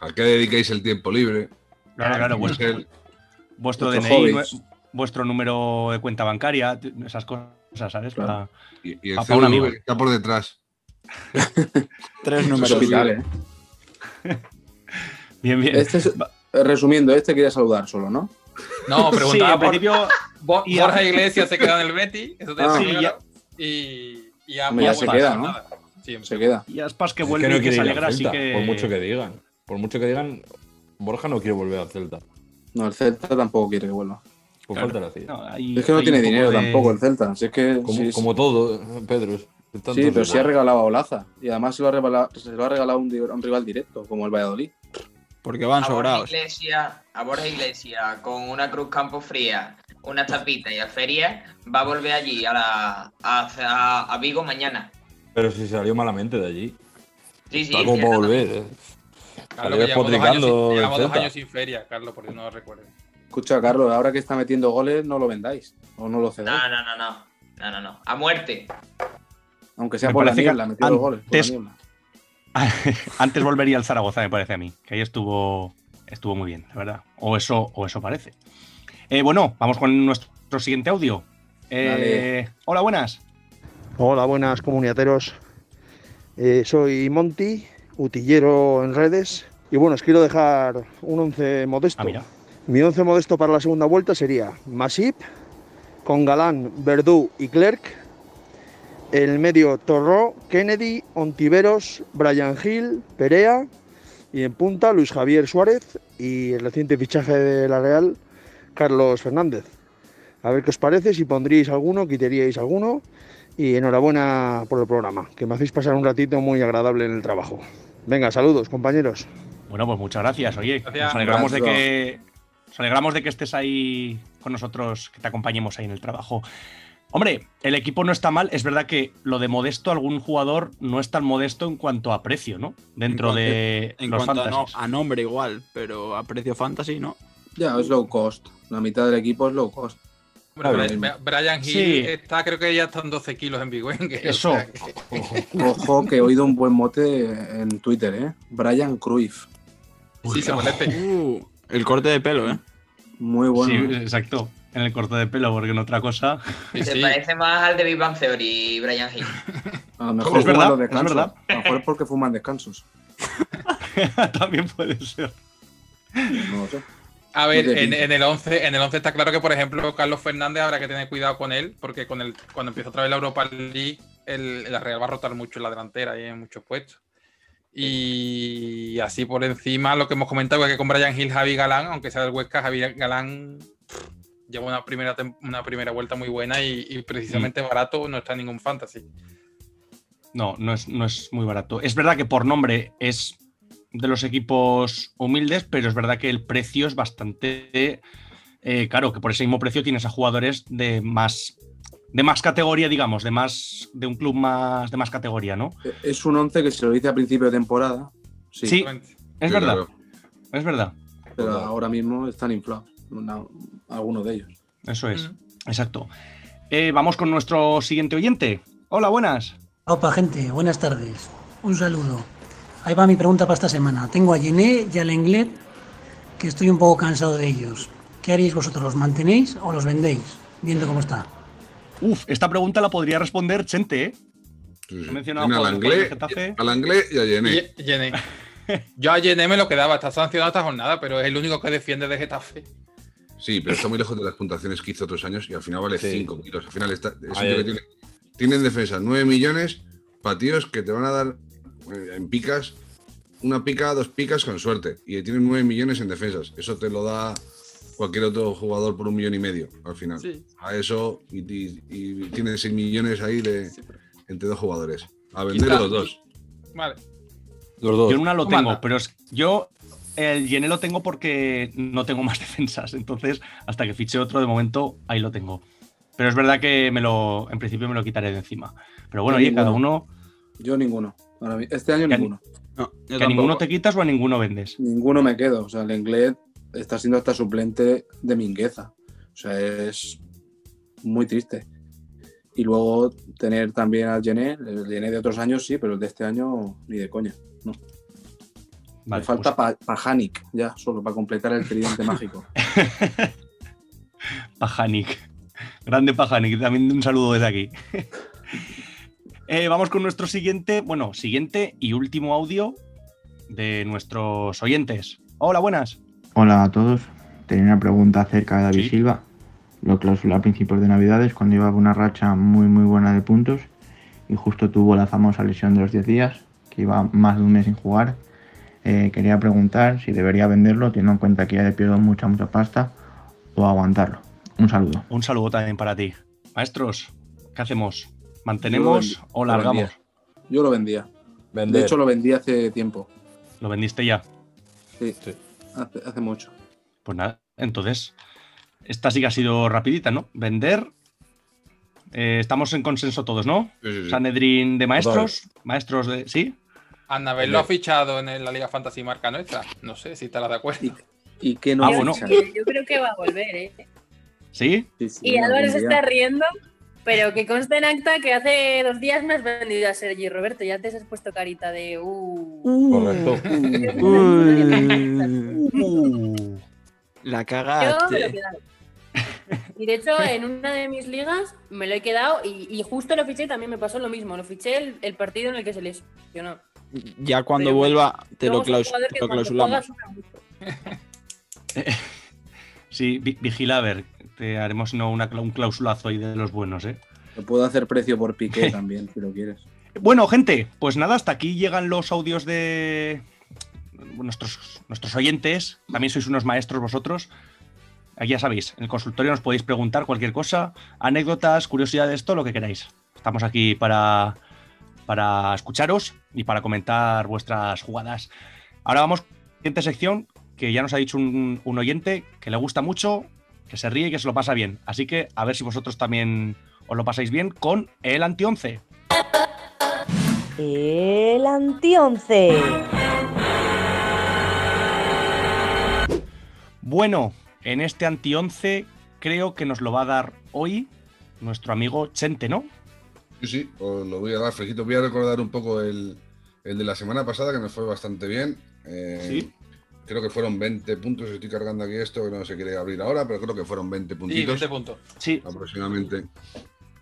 ¿A qué dedicáis el tiempo libre? Claro, claro, Es vuestro, el- vuestro DNI, hobbies. vuestro número de cuenta bancaria, esas cosas, ¿sabes? Claro. Para- y, y el Pa- pa un amigo. que está por detrás. Tres números. Hospital, ¿eh? Bien, bien. Este es- resumiendo, este quería saludar solo, ¿no? No, sí, preguntaba en por principio, Borja Iglesias se queda en el Betty, eso te Ah. Sí, y, ya Pau se queda, ¿no? nada. Se queda. y Aspas que Es vuelve no y que se alegra, así que. Por mucho que digan. Por mucho que digan, Borja no quiere volver al Celta. No, el Celta tampoco quiere que vuelva. Por Claro. falta de hacía. No, hay- Es que no tiene dinero de- tampoco el Celta. Si es que, Como, sí, como todo, Pedro. Sí, pero sí ha regalado a Olaza. Y además se lo ha regalado, se lo ha regalado a un, a un rival directo, como el Valladolid. Porque van A Borja sobrados. Iglesias, a Borja Iglesias con una Cruz Campo Fría, una tapita y a Feria, va a volver allí a, la, a, a- a Vigo mañana. Pero si salió malamente de allí. Sí, sí. Sí, para está- volver. eh. Carlos, que llevamos dos años, sin, llevamos dos Celta. años sin feria, Carlos, porque no lo recuerdo. Escucha, Carlos, ahora que está metiendo goles, no lo vendáis. O no lo cedáis. No, no, no, no. No, no, no. A muerte. Aunque sea Me por la niebla, metiendo goles. Por la antes- niebla. Antes volvería al Zaragoza, me parece a mí. Que ahí estuvo, estuvo muy bien, la verdad. O eso, o eso parece. Eh, bueno, vamos con nuestro siguiente audio. Eh, hola, buenas. Hola, buenas comuniateros. Eh, soy Monty, utillero en redes. Y bueno, os quiero dejar un once modesto. Ah, mira. Mi once modesto para la segunda vuelta sería Masip, con Galán, Verdú y Clerc. El medio Torró, Kennedy, Ontiveros, Brian Hill, Perea. Y en punta, Luis Javier Suárez y el reciente fichaje de la Real, Carlos Fernández. A ver qué os parece, si pondríais alguno, quitaríais alguno. Y enhorabuena por el programa, que me hacéis pasar un ratito muy agradable en el trabajo. Venga, saludos, compañeros. Bueno, pues muchas gracias. Oye, Gracias. nos alegramos de que nos alegramos de que estés ahí con nosotros, que te acompañemos ahí en el trabajo. Hombre, el equipo no está mal. Es verdad que lo de modesto, algún jugador no es tan modesto en cuanto a precio, ¿no? Dentro En cuanto- de En los cuanto a, no- fantasies. a nombre igual, pero a precio fantasy no. Ya, es low cost. La mitad del equipo es low cost. Hombre. Brian Hill Sí. está, creo que ya están 12 kilos en Big Wing. Eso. Ojo, que he oído un buen mote en Twitter, ¿eh? Brian Cruyff. Sí, se parece. Uh, el corte de pelo, ¿eh? Muy bueno. Sí, exacto. En el corte de pelo, porque en otra cosa. Se sí. parece más al de Big Bang Theory, Brian Hill. A lo mejor Es verdad, los es descansos. verdad. A lo mejor es porque fuman descansos. También puede ser. No lo sé. A ver, en, el 11, en el 11 está claro que, por ejemplo, Carlos Fernández habrá que tener cuidado con él, porque con el, cuando empieza otra vez la Europa League, el, la Real va a rotar mucho en la delantera y en muchos puestos. Y así por encima, lo que hemos comentado es que con Brian Hill, Javi Galán, aunque sea del Huesca, Javi Galán pff, lleva una primera, una primera vuelta muy buena y, y precisamente barato no está en ningún fantasy. No, no es, no es muy barato. Es verdad que por nombre es de los equipos humildes, pero es verdad que el precio es bastante eh, caro, que por ese mismo precio tienes a jugadores de más de más categoría, digamos, de más de un club más de más categoría, ¿no? Es un 11 que se lo dice a principio de temporada. Sí. Sí, Exactamente. es Sí, verdad, claro. es verdad. Pero ahora mismo están inflados. Una- algunos de ellos. Eso es, Mm. exacto. Eh, vamos con nuestro siguiente oyente. Hola, buenas. Opa, gente, buenas tardes. Un saludo. Ahí va mi pregunta para esta semana. Tengo a Yené y al Lenglet, que estoy un poco cansado de ellos. ¿Qué haréis vosotros? ¿Los mantenéis o los vendéis? Viendo cómo está. Uf, esta pregunta la podría responder Chente, ¿eh? Sí, sí. He mencionado al jugadores Anglé, del Getafe. al Anglé y a Yené. Yo a Yené me lo quedaba, está sancionado esta jornada, pero es el único que defiende de Getafe. Sí, pero está muy lejos de las puntuaciones que hizo otros años y al final vale Sí. 5 kilos. Al final está, es un Ahí. tío que tiene, tiene en defensa 9 millones para tíos que te van a dar eh, en picas, una pica, dos picas con suerte. Y tienen 9 millones en defensas. Eso te lo da cualquier otro jugador por un millón y medio al final. Sí. A eso y, y, y tiene 6 millones ahí de entre dos jugadores. A vender los dos. Vale. Los dos. Yo en una lo ¿Cómo tengo, pero es, yo el Yené lo tengo porque no tengo más defensas. Entonces, hasta que fiche otro, de momento, ahí lo tengo. Pero es verdad que me lo, en principio me lo quitaré de encima. Pero bueno, Yo oye, cada ninguno. uno, Yo ninguno. Este año ninguno. No, que a ninguno te quitas o a ninguno vendes. Ninguno me quedo. O sea, el inglés está siendo hasta suplente de Mingueza. O sea, es muy triste. Y luego tener también al Gené, el Gené de otros años sí, pero el de este año ni de coña. No. Vale, Me falta pues, pa Pajanic, ya, solo para completar el tridente mágico. Pajanic. Grande Pajanic. También un saludo desde aquí. Eh, vamos con nuestro siguiente, bueno, siguiente y último audio de nuestros oyentes. Hola, buenas. Hola a todos. Tenía una pregunta acerca de David Sí. Silva. Lo clausuló a principios de Navidades cuando llevaba una racha muy muy buena de puntos y justo tuvo la famosa lesión de los 10 días, que iba más de un mes sin jugar. Eh, quería preguntar si debería venderlo, teniendo en cuenta que ya le pierdo mucha mucha pasta, o aguantarlo. Un saludo. Un saludo también para ti. Maestros, ¿qué hacemos? ¿Mantenemos o largamos? lo. Yo lo vendía. Vender. De hecho, lo vendí hace tiempo. ¿Lo vendiste ya? Sí, Sí. Hace, hace mucho. Pues nada, entonces, esta sí que ha sido rapidita, ¿no? Vender. Eh, estamos en consenso todos, ¿no? Sí, sí, sí. Sanedrín de maestros, maestros de... ¿Sí? Annabel lo ha fichado en la Liga Fantasy Marca nuestra. No sé si estarás de acuerdo. Y, y que no Ah, yo, bueno. yo creo que va a volver, ¿eh? ¿Sí? Sí, sí, Y Álvaro se está riendo, pero que conste en acta que hace dos días me has vendido a Sergi Roberto. Ya te has puesto carita de. Uh. Correcto. Uh, la Yo me lo he cagaste. quedado. Y de hecho, en una de mis ligas me lo he quedado y, y justo lo fiché y también me pasó lo mismo. Lo fiché el, el partido en el que se lesionó. Ya cuando Pero bueno, vuelva te lo, claus- te lo clausulamos. Sí, vi- vigila a ver. Te haremos no, una, un clausulazo ahí de los buenos, ¿eh? Lo puedo hacer precio por piqué también, si lo quieres. Bueno, gente, pues nada, hasta aquí llegan los audios de nuestros, nuestros oyentes, también sois unos maestros vosotros. Aquí ya sabéis, en el consultorio nos podéis preguntar cualquier cosa, anécdotas, curiosidades, todo lo que queráis. Estamos aquí para, para escucharos y para comentar vuestras jugadas. Ahora vamos a la siguiente sección que ya nos ha dicho un, un oyente que le gusta mucho, que se ríe y que se lo pasa bien. Así que a ver si vosotros también os lo pasáis bien con el anti-11. El anti-11. Bueno, en este anti-11 creo que nos lo va a dar hoy nuestro amigo Chente, ¿no? Sí, sí, os lo voy a dar fresquito. Voy a recordar un poco el, el de la semana pasada, que nos fue bastante bien. Eh, Sí. Creo que fueron 20 puntos. Estoy cargando aquí esto, que no se quiere abrir ahora, pero creo que fueron 20 Sí, puntitos 20 puntos. Sí. aproximadamente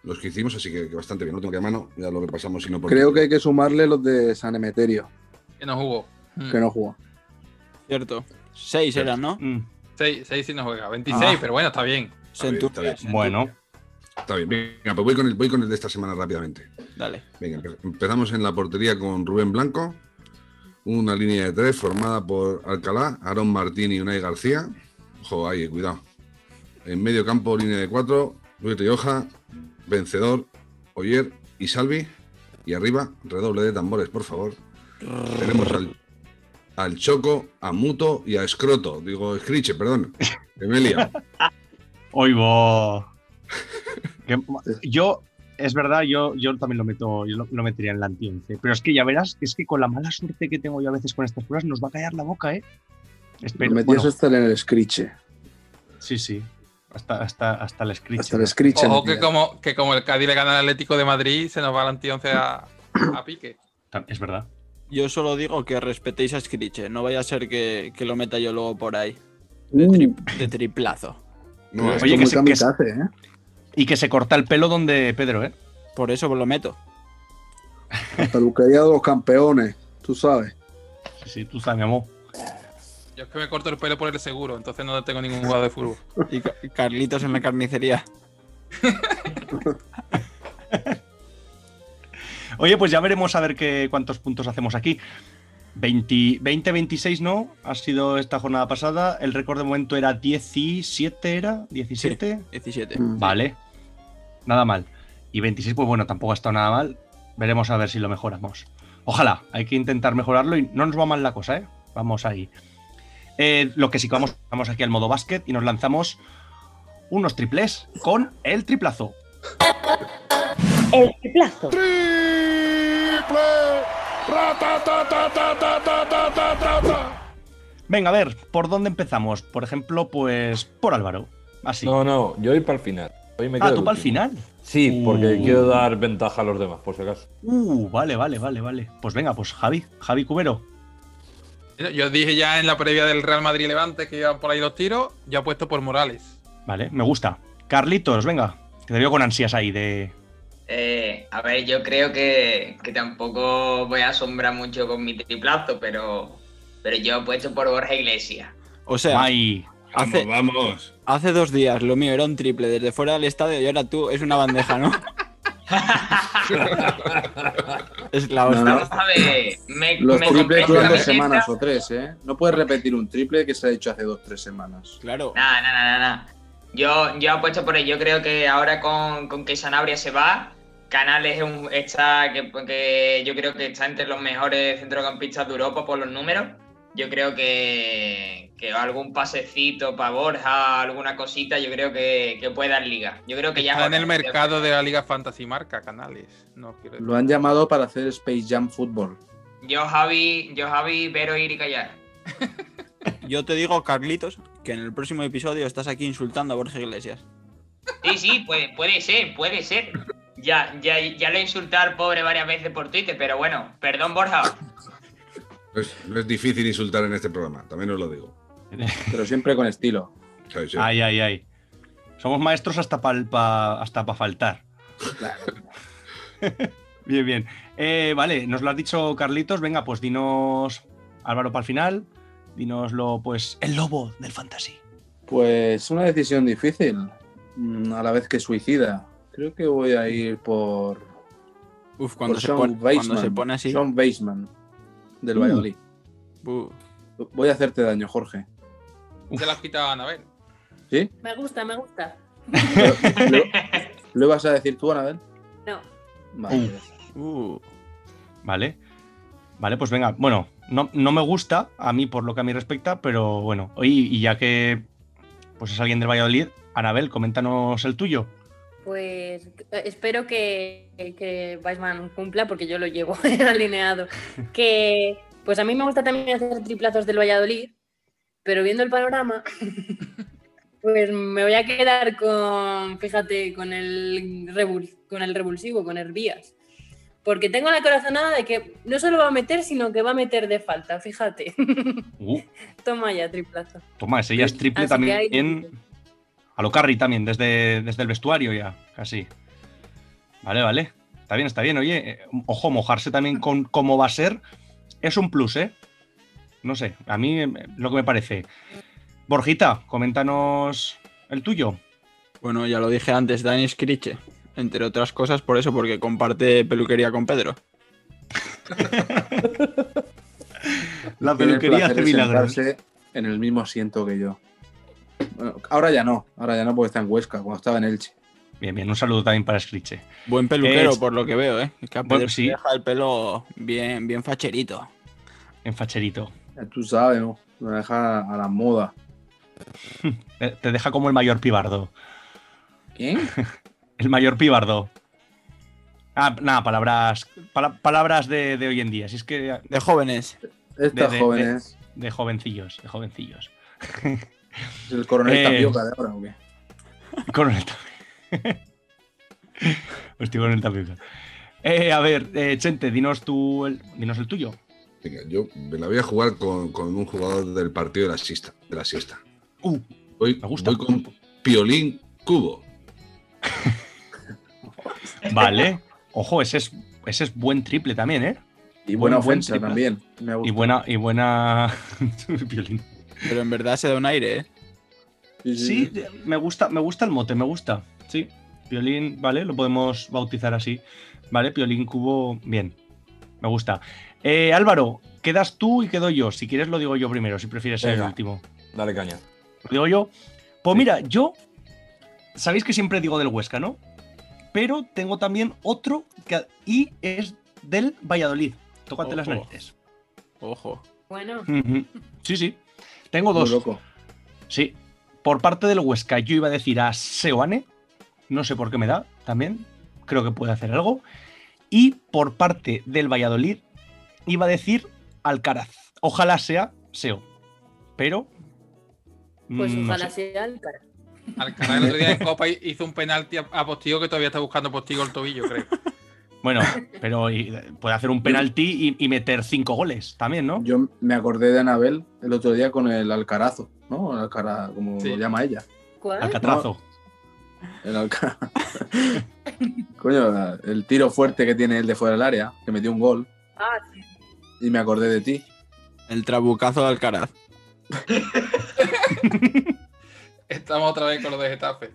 los que hicimos, así que, que bastante bien. No tengo que a mano, ya lo repasamos, si no por Creo que hay que sumarle los de San Emeterio, Que no jugó. que no jugó. Cierto. Seis eran, ¿no? 6, 6 sí no juega. 26, Ah. pero bueno, está bien. Está bien, está bien. Bueno. Está bien, venga, pues voy con, el, voy con el de esta semana rápidamente. Dale. Venga, empe- empezamos en la portería con Rubén Blanco. Una línea de tres formada por Alcalá, Aarón Martín y Unai García. Ojo, ahí, cuidado. En medio campo, línea de cuatro, Luis Rioja, Vencedor, Oyer y Salvi. Y arriba, redoble de tambores, por favor. Tenemos al, al Choco, a Muto y a Escroto. Digo, Escriche, perdón. Emelia. Oigo. Que- yo, es verdad, yo, yo también lo meto, yo lo, lo metería en la anti-11. Pero es que ya verás, que es que con la mala suerte que tengo yo a veces con estas pruebas, nos va a callar la boca, ¿eh? Espero, Lo metías bueno, hasta en el Scriche. sí, sí. Hasta, hasta, hasta el screech. Hasta el Scriche. Ojo que como, que como el Cádiz le gana al Atlético de Madrid, se nos va al anti-11 a, a pique. Es verdad. Yo solo digo que respetéis a Skriche. No vaya a ser que, que lo meta yo luego por ahí. De triplazo. No, Oye, que se, que ¿eh? Y que se corta el pelo donde Pedro, ¿eh? Por eso lo meto. La peluquería de los campeones, tú sabes. Sí, sí, tú sabes, mi amor. Yo es que me corto el pelo por el seguro, entonces no tengo ningún jugador de fútbol. Y Ca- Carlitos en la carnicería. Oye, pues ya veremos a ver qué, cuántos puntos hacemos aquí. 20-26, ¿no? Ha sido esta jornada pasada. El récord de momento era 17, ¿era? ¿17? 17. Vale. Nada mal. Y 26, pues bueno, tampoco ha estado nada mal. Veremos a ver si lo mejoramos. Ojalá, hay que intentar mejorarlo y no nos va mal la cosa, ¿eh? Vamos ahí. Eh, lo que sí que vamos, vamos aquí al modo básquet y nos lanzamos unos triples con el triplazo. El triplazo. Venga, a ver, ¿por dónde empezamos? Por ejemplo, pues por Álvaro. Así. No, no, yo voy para el final. Hoy me Ah, ¿tú para el final? Sí, porque Uh. quiero dar ventaja a los demás, por si acaso. Uh, vale, vale, vale, vale. Pues venga, pues Javi, Javi Cubero. Yo dije ya en la previa del Real Madrid Levante que iban por ahí los tiros, yo apuesto por Morales. Vale, me gusta. Carlitos, venga, que te veo con ansias ahí de. Eh, a ver, yo creo que, que tampoco voy a asombrar mucho con mi triplazo, pero, pero yo apuesto por Borja Iglesias. O sea, Ay, hace, vamos. hace dos días lo mío era un triple desde fuera del estadio y ahora tú es una bandeja, ¿no? es la hostia. Vamos a ver, me, Los me triples duran dos semanas o tres, ¿eh? No puedes repetir un triple que se ha hecho hace dos tres semanas. Claro. Nada, nada, nada, nada. Yo, yo apuesto por ello. Yo creo que ahora con, con que Sanabria se va, Canales es un, está, que, que yo creo que está entre los mejores centrocampistas de Europa por los números. Yo creo que, que algún pasecito para Borja, alguna cosita, yo creo que, que puede dar liga. Yo creo que ya Está en el mercado de la Liga Fantasy Marca, Canales. No quiero decir. Lo han llamado para hacer Space Jam Fútbol. Yo, Javi, yo, Javi, Vero, ir y callar. Yo te digo, Carlitos, que en el próximo episodio estás aquí insultando a Borja Iglesias. Sí, sí, puede, puede ser, puede ser. Ya, ya, ya lo he insultado al pobre varias veces por Twitter, pero bueno, perdón, Borja. No es, no es difícil insultar en este programa, también os lo digo. Pero siempre con estilo. Sí, sí. Ay, ay, ay. Somos maestros hasta para hasta pa faltar. bien, bien. Eh, vale, nos lo has dicho Carlitos. Venga, pues dinos, Álvaro, para el final. Dinoslo, pues, el lobo del fantasy. Pues una decisión difícil, mm, a la vez que suicida. Creo que voy a ir por. Uf, cuando por se Sean pone- cuando se pone así. Sean Weisman, del Uh. Valladolid. Voy a hacerte daño, Jorge. Se la has quitado a Anabel. ¿Sí? Me gusta, me gusta. ¿Lo, lo ibas a decir tú, Anabel? No. Vale. Uh, Vale. Vale, pues venga. Bueno, no, no me gusta a mí por lo que a mí respecta, pero bueno. Oye, y ya que pues es alguien del Valladolid, Anabel, coméntanos el tuyo. Pues eh, espero que, que Weissman cumpla porque yo lo llevo alineado. Que pues a mí me gusta también hacer triplazos del Valladolid, pero viendo el panorama, pues me voy a quedar con, fíjate, con el, revul- con el revulsivo, con Herbías. Porque tengo la corazonada de que no solo va a meter, sino que va a meter de falta, fíjate. Uh, Toma ya, triplazo. toma, ese ya es triple Así también. en- A lo Carry también, desde, desde el vestuario ya, casi. Vale, vale. Está bien, está bien. Oye, eh, ojo, mojarse también con cómo va a ser es un plus, ¿eh? No sé, a mí eh, lo que me parece. Borjita, coméntanos el tuyo. bueno, ya lo dije antes, Dani Scriche. Entre otras cosas, por eso, porque comparte peluquería con Pedro. La peluquería hace milagros. en el mismo asiento que yo. Bueno, ahora ya no, ahora ya no porque está en Huesca, cuando estaba en Elche. Bien, bien, un saludo también para Scriche. Buen peluquero, Es- por lo que veo, ¿eh? Que a Bueno, sí. deja el pelo bien, bien facherito. En facherito. Ya tú sabes, ¿no? Me deja a la moda. Te deja como el mayor pibardo. ¿Quién? El mayor pibardo. Ah, nada, palabras, pala- palabras de, de hoy en día. Si es que. De jóvenes. Estas de- de- jóvenes. De, de jovencillos, de jovencillos. ¿Es el coronel Eh, Tapioca de ahora o qué? Coronel Tapioca. Hostia, Coronel Tapioca. Eh, a ver, eh, Chente, dinos tú el, dinos el tuyo. Venga, yo me la voy a jugar con, con un jugador del partido de la siesta. De la siesta. Uh, voy, me gusta. voy con Piolín Cubo. Vale. Ojo, ese es, ese es buen triple también, ¿eh? Y buena Buen- buen ofensa también. Me Y buena, y buena. Violín. Pero en verdad se da un aire, ¿eh? Sí, me gusta, me gusta el mote, me gusta. Sí. Piolín, vale, lo podemos bautizar así. Vale, Piolín Cubo, bien. Me gusta. Eh, Álvaro, quedas tú y quedo yo. Si quieres lo digo yo primero, si prefieres ser el último. Dale caña. Lo digo yo. Pues mira, yo. Sabéis que siempre digo del Huesca, ¿no? Pero tengo también otro que, y es del Valladolid. Tócate las Ojo. narices. Ojo. Bueno. Sí, sí. Tengo Muy dos. loco. Sí. Por parte del Huesca, yo iba a decir a Seoane. No sé por qué me da también. Creo que puede hacer algo. Y por parte del Valladolid, iba a decir Alcaraz. Ojalá sea Seo. Pero. pues mm, no ojalá sé. sea el cara. Alcaraz el otro día en Copa hizo un penalti a Postigo que todavía está buscando Postigo el tobillo, creo. Bueno, pero y- puede hacer un penalti y, y meter cinco goles también, ¿no? Yo me acordé de Anabel el otro día con el Alcarazo, ¿no? El Alcara, como Sí. lo llama ella. ¿Cuál? Alcatrazo. El Alcara. Coño, el tiro fuerte que tiene él de fuera del área, que metió un gol. Ah, sí. Y me acordé de ti. El trabucazo de Alcaraz. Estamos otra vez con lo de Getafe.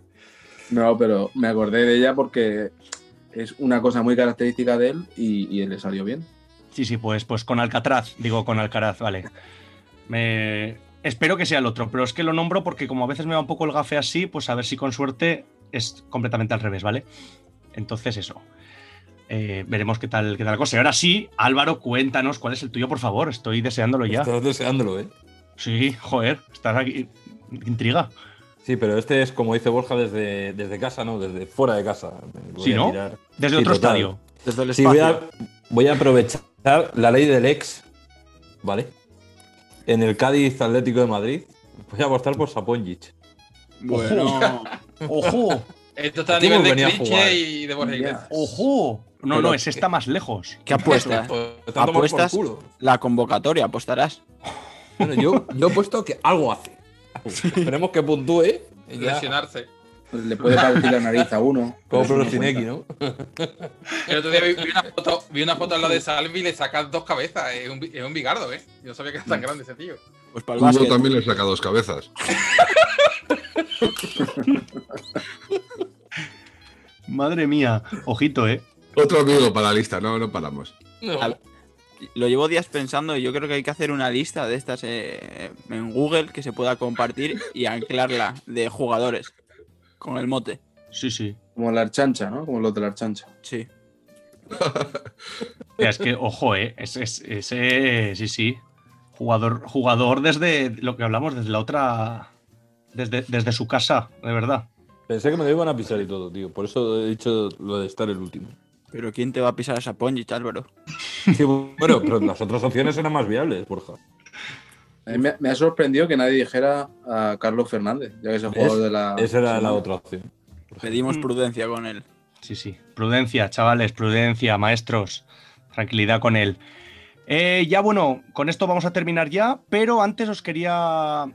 No, pero me acordé de ella porque es una cosa muy característica de él y, y él le salió bien. Sí, sí, pues, pues con Alcatraz, digo con Alcaraz, vale. Me... Espero que sea el otro, pero es que lo nombro porque como a veces me va un poco el gafe así, pues a ver si con suerte es completamente al revés, ¿vale? Entonces eso. Eh, veremos qué tal, qué tal la cosa. Y ahora sí, Álvaro, cuéntanos cuál es el tuyo, por favor. Estoy deseándolo ya. Estás deseándolo, ¿eh? Sí, joder, estás aquí. Intriga. Sí, pero este es como dice Borja desde, desde casa, ¿no? Desde fuera de casa. Voy Sí, a ¿no? tirar. Desde Sí, otro total. estadio. Desde el Sí, voy a, espacio. voy a aprovechar la ley del ex, ¿vale? En el Cádiz Atlético de Madrid, voy a apostar por Saponjic. Bueno, ¡Ojo! Esto está a nivel de. Cliche y de Borja. ¡Ojo! No, Pero no, ese está más lejos. ¿qué apuesta? Pues, ¿Apuestas? La convocatoria, apostarás. Bueno, yo, yo he puesto que algo hace. Esperemos que puntúe. y ya- Lesionarse. Le puede partir la nariz a uno. Como Prosineki. ¿no? El otro día vi, vi una foto, vi una foto en la de Salvi y le sacas dos cabezas. Es un, es un bigardo, ¿eh? Yo no sabía que era tan grande ese tío. Pues para el también le saca dos cabezas. Madre mía, ojito, ¿eh? Otro amigo para la lista, no, no paramos. No. Lo llevo días pensando y yo creo que hay que hacer una lista de estas eh, en Google que se pueda compartir y anclarla de jugadores con el mote. Sí, sí. Como la archancha, ¿no? Como los de la archancha. Sí. Es que, ojo, eh. Ese, ese- ese- sí, sí. Jugador, jugador desde lo que hablamos, desde la otra. Desde, desde su casa, de verdad. Pensé que me lo iban a pisar y todo, tío. Por eso he dicho lo de estar el último. Pero ¿quién te va a pisar esa Ponjic, Álvaro? Sí, bueno, pero las otras opciones eran más viables, Borja. Me, me ha sorprendido que nadie dijera a Carlos Fernández, ya que es el jugador de la. Esa era la otra opción. Pedimos prudencia con él. Sí, sí. Prudencia, chavales, prudencia, maestros. Tranquilidad con él. Eh, ya bueno, con esto vamos a terminar ya, pero antes os quería.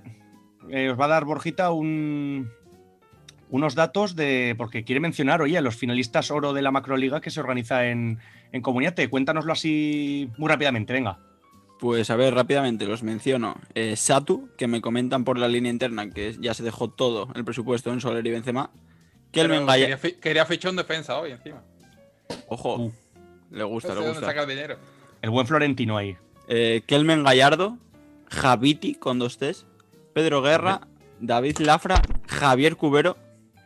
eh, os va a dar Borjita un, unos datos de. Porque quiere mencionar, oye, a los finalistas oro de la Macroliga que se organiza en, en Comuniate. Cuéntanoslo así muy rápidamente, venga. Pues a ver, rápidamente los menciono. Eh, Satu, que me comentan por la línea interna que ya se dejó todo el presupuesto en Soler y Benzema. Kelmen Pero Gaya- quería, fi- quería fichar un defensa hoy encima. Ojo, le gusta, No sé le gusta. saca el dinero. El buen Florentino ahí. Eh, Kelmen Gallardo, Javiti con dos T's, Pedro Guerra, David Lafra, Javier Cubero,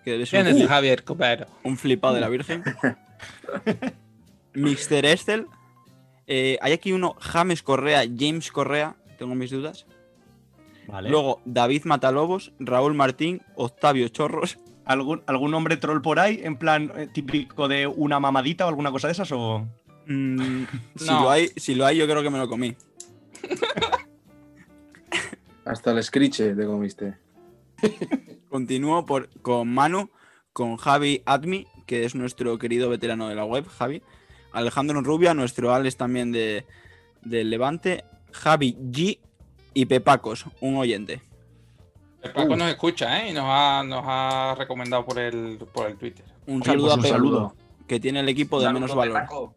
que debe ser ¿Quién un, es Javier Cubero? un flipado de la Virgen. Mr. Estel. Eh, hay aquí uno, James Correa, James Correa, tengo mis dudas. Vale. Luego David Matalobos, Raúl Martín, Octavio Chorros. ¿Algún, ¿Algún nombre troll por ahí? En plan eh, típico de una mamadita o alguna cosa de esas? O... Mm, si, lo hay, si lo hay, yo creo que me lo comí. Hasta el scritche te comiste. Continúo por, con Manu, con Javi Admi, que es nuestro querido veterano de la web, Javi. Alejandro Rubia, nuestro Alex también de, del Levante. Javi G y Pepacos, un oyente. El Paco nos escucha, ¿eh? Y nos ha, nos ha recomendado por el, por el Twitter. Un Oye, saludo pues a Pepe, saludo. que tiene el equipo de menos valor. Paco.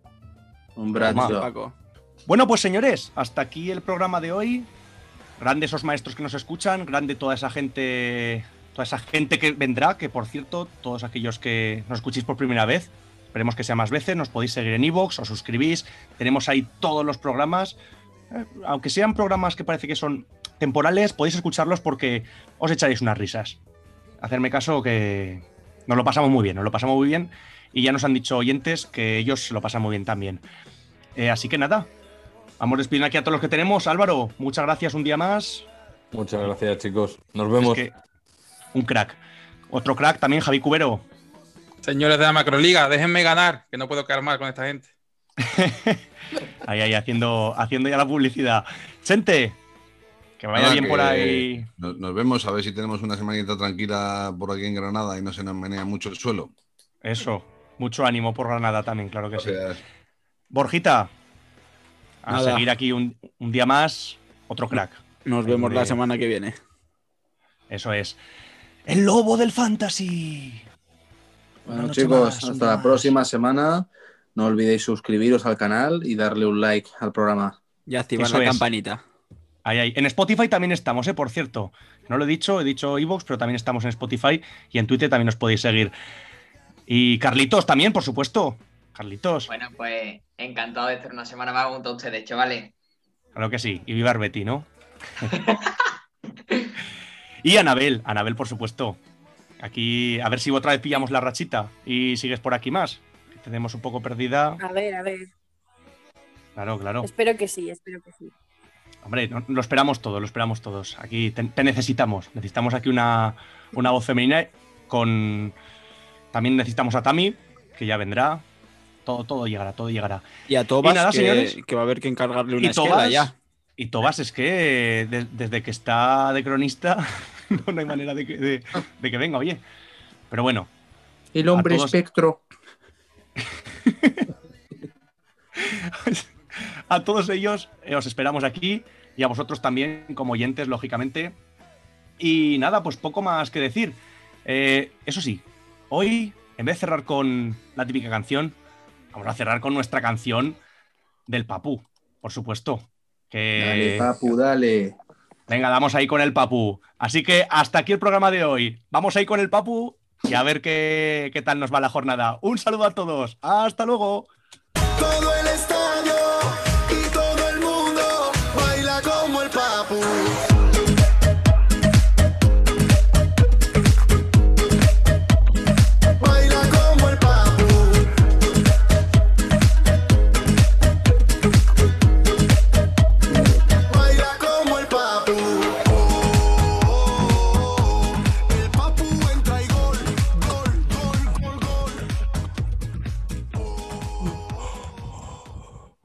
Un brazo. Paco. Bueno, pues señores, hasta aquí el programa de hoy. Grandes esos maestros que nos escuchan, grande toda esa gente, toda esa gente que vendrá, que por cierto, todos aquellos que nos escuchéis por primera vez, esperemos que sea más veces, nos podéis seguir en iVoox, os suscribís, tenemos ahí todos los programas, Eh, aunque sean programas que parece que son temporales, podéis escucharlos porque os echaréis unas risas. Hacerme caso que nos lo pasamos muy bien, nos lo pasamos muy bien y ya nos han dicho oyentes que ellos lo pasan muy bien también. Eh, así que nada, Vamos despidiendo aquí a todos los que tenemos. Álvaro, muchas gracias un día más. Muchas gracias, chicos. Nos vemos. Es que un crack. Otro crack también, Javi Cubero. Señores de la Macroliga, déjenme ganar, que no puedo quedar mal con esta gente. Ahí, ahí, haciendo, haciendo ya la publicidad. Chente, que vaya Nada, bien que por ahí. Nos, nos vemos a ver si tenemos una semanita tranquila por aquí en Granada y no se nos menea mucho el suelo. Eso, mucho ánimo por Granada también, claro que sí. Borjita, a Nada. seguir aquí un, un día más, otro crack. Nos vemos la semana que viene. Eso es. El lobo del fantasy. Bueno, chicos, más, hasta la próxima semana. No olvidéis suscribiros al canal y darle un like al programa. Y activar Eso la es. campanita. Ahí, ahí. En Spotify también estamos, ¿eh? Por cierto. No lo he dicho, he dicho Evox, pero también estamos en Spotify y en Twitter también nos podéis seguir. Y Carlitos también, por supuesto. Carlitos, Bueno, pues encantado de estar una semana más junto a ustedes, chavales. claro que sí. Y viva Arbeti, ¿no? y Anabel, Anabel, por supuesto. Aquí, a ver si otra vez pillamos la rachita y sigues por aquí más. Que tenemos un poco perdida. A ver, a ver. Claro, claro. Espero que sí, espero que sí. Hombre, no- lo esperamos todos, lo esperamos todos. Aquí te, te necesitamos. Necesitamos aquí una, una voz femenina con... También necesitamos a Tami, que ya vendrá. Todo, todo llegará, todo llegará. Y a Tobas, nada, que, señores. que va a haber que encargarle una Y esquela Tobas, ya. y Tobas es que de- desde que está de cronista no, no hay manera de que, de- de que venga, oye. Pero bueno, El hombre todos- espectro. a todos ellos eh, os esperamos aquí y a vosotros también como oyentes, lógicamente. Y nada, pues poco más que decir. Eh, eso sí, hoy, en vez de cerrar con la típica canción, vamos a cerrar con nuestra canción del Papú, por supuesto. Que... Dale, papu, dale. Venga, damos ahí con el Papu. Así que hasta aquí el programa de hoy. Vamos ahí con el Papu y a ver qué, qué tal nos va la jornada. Un saludo a todos. Hasta luego.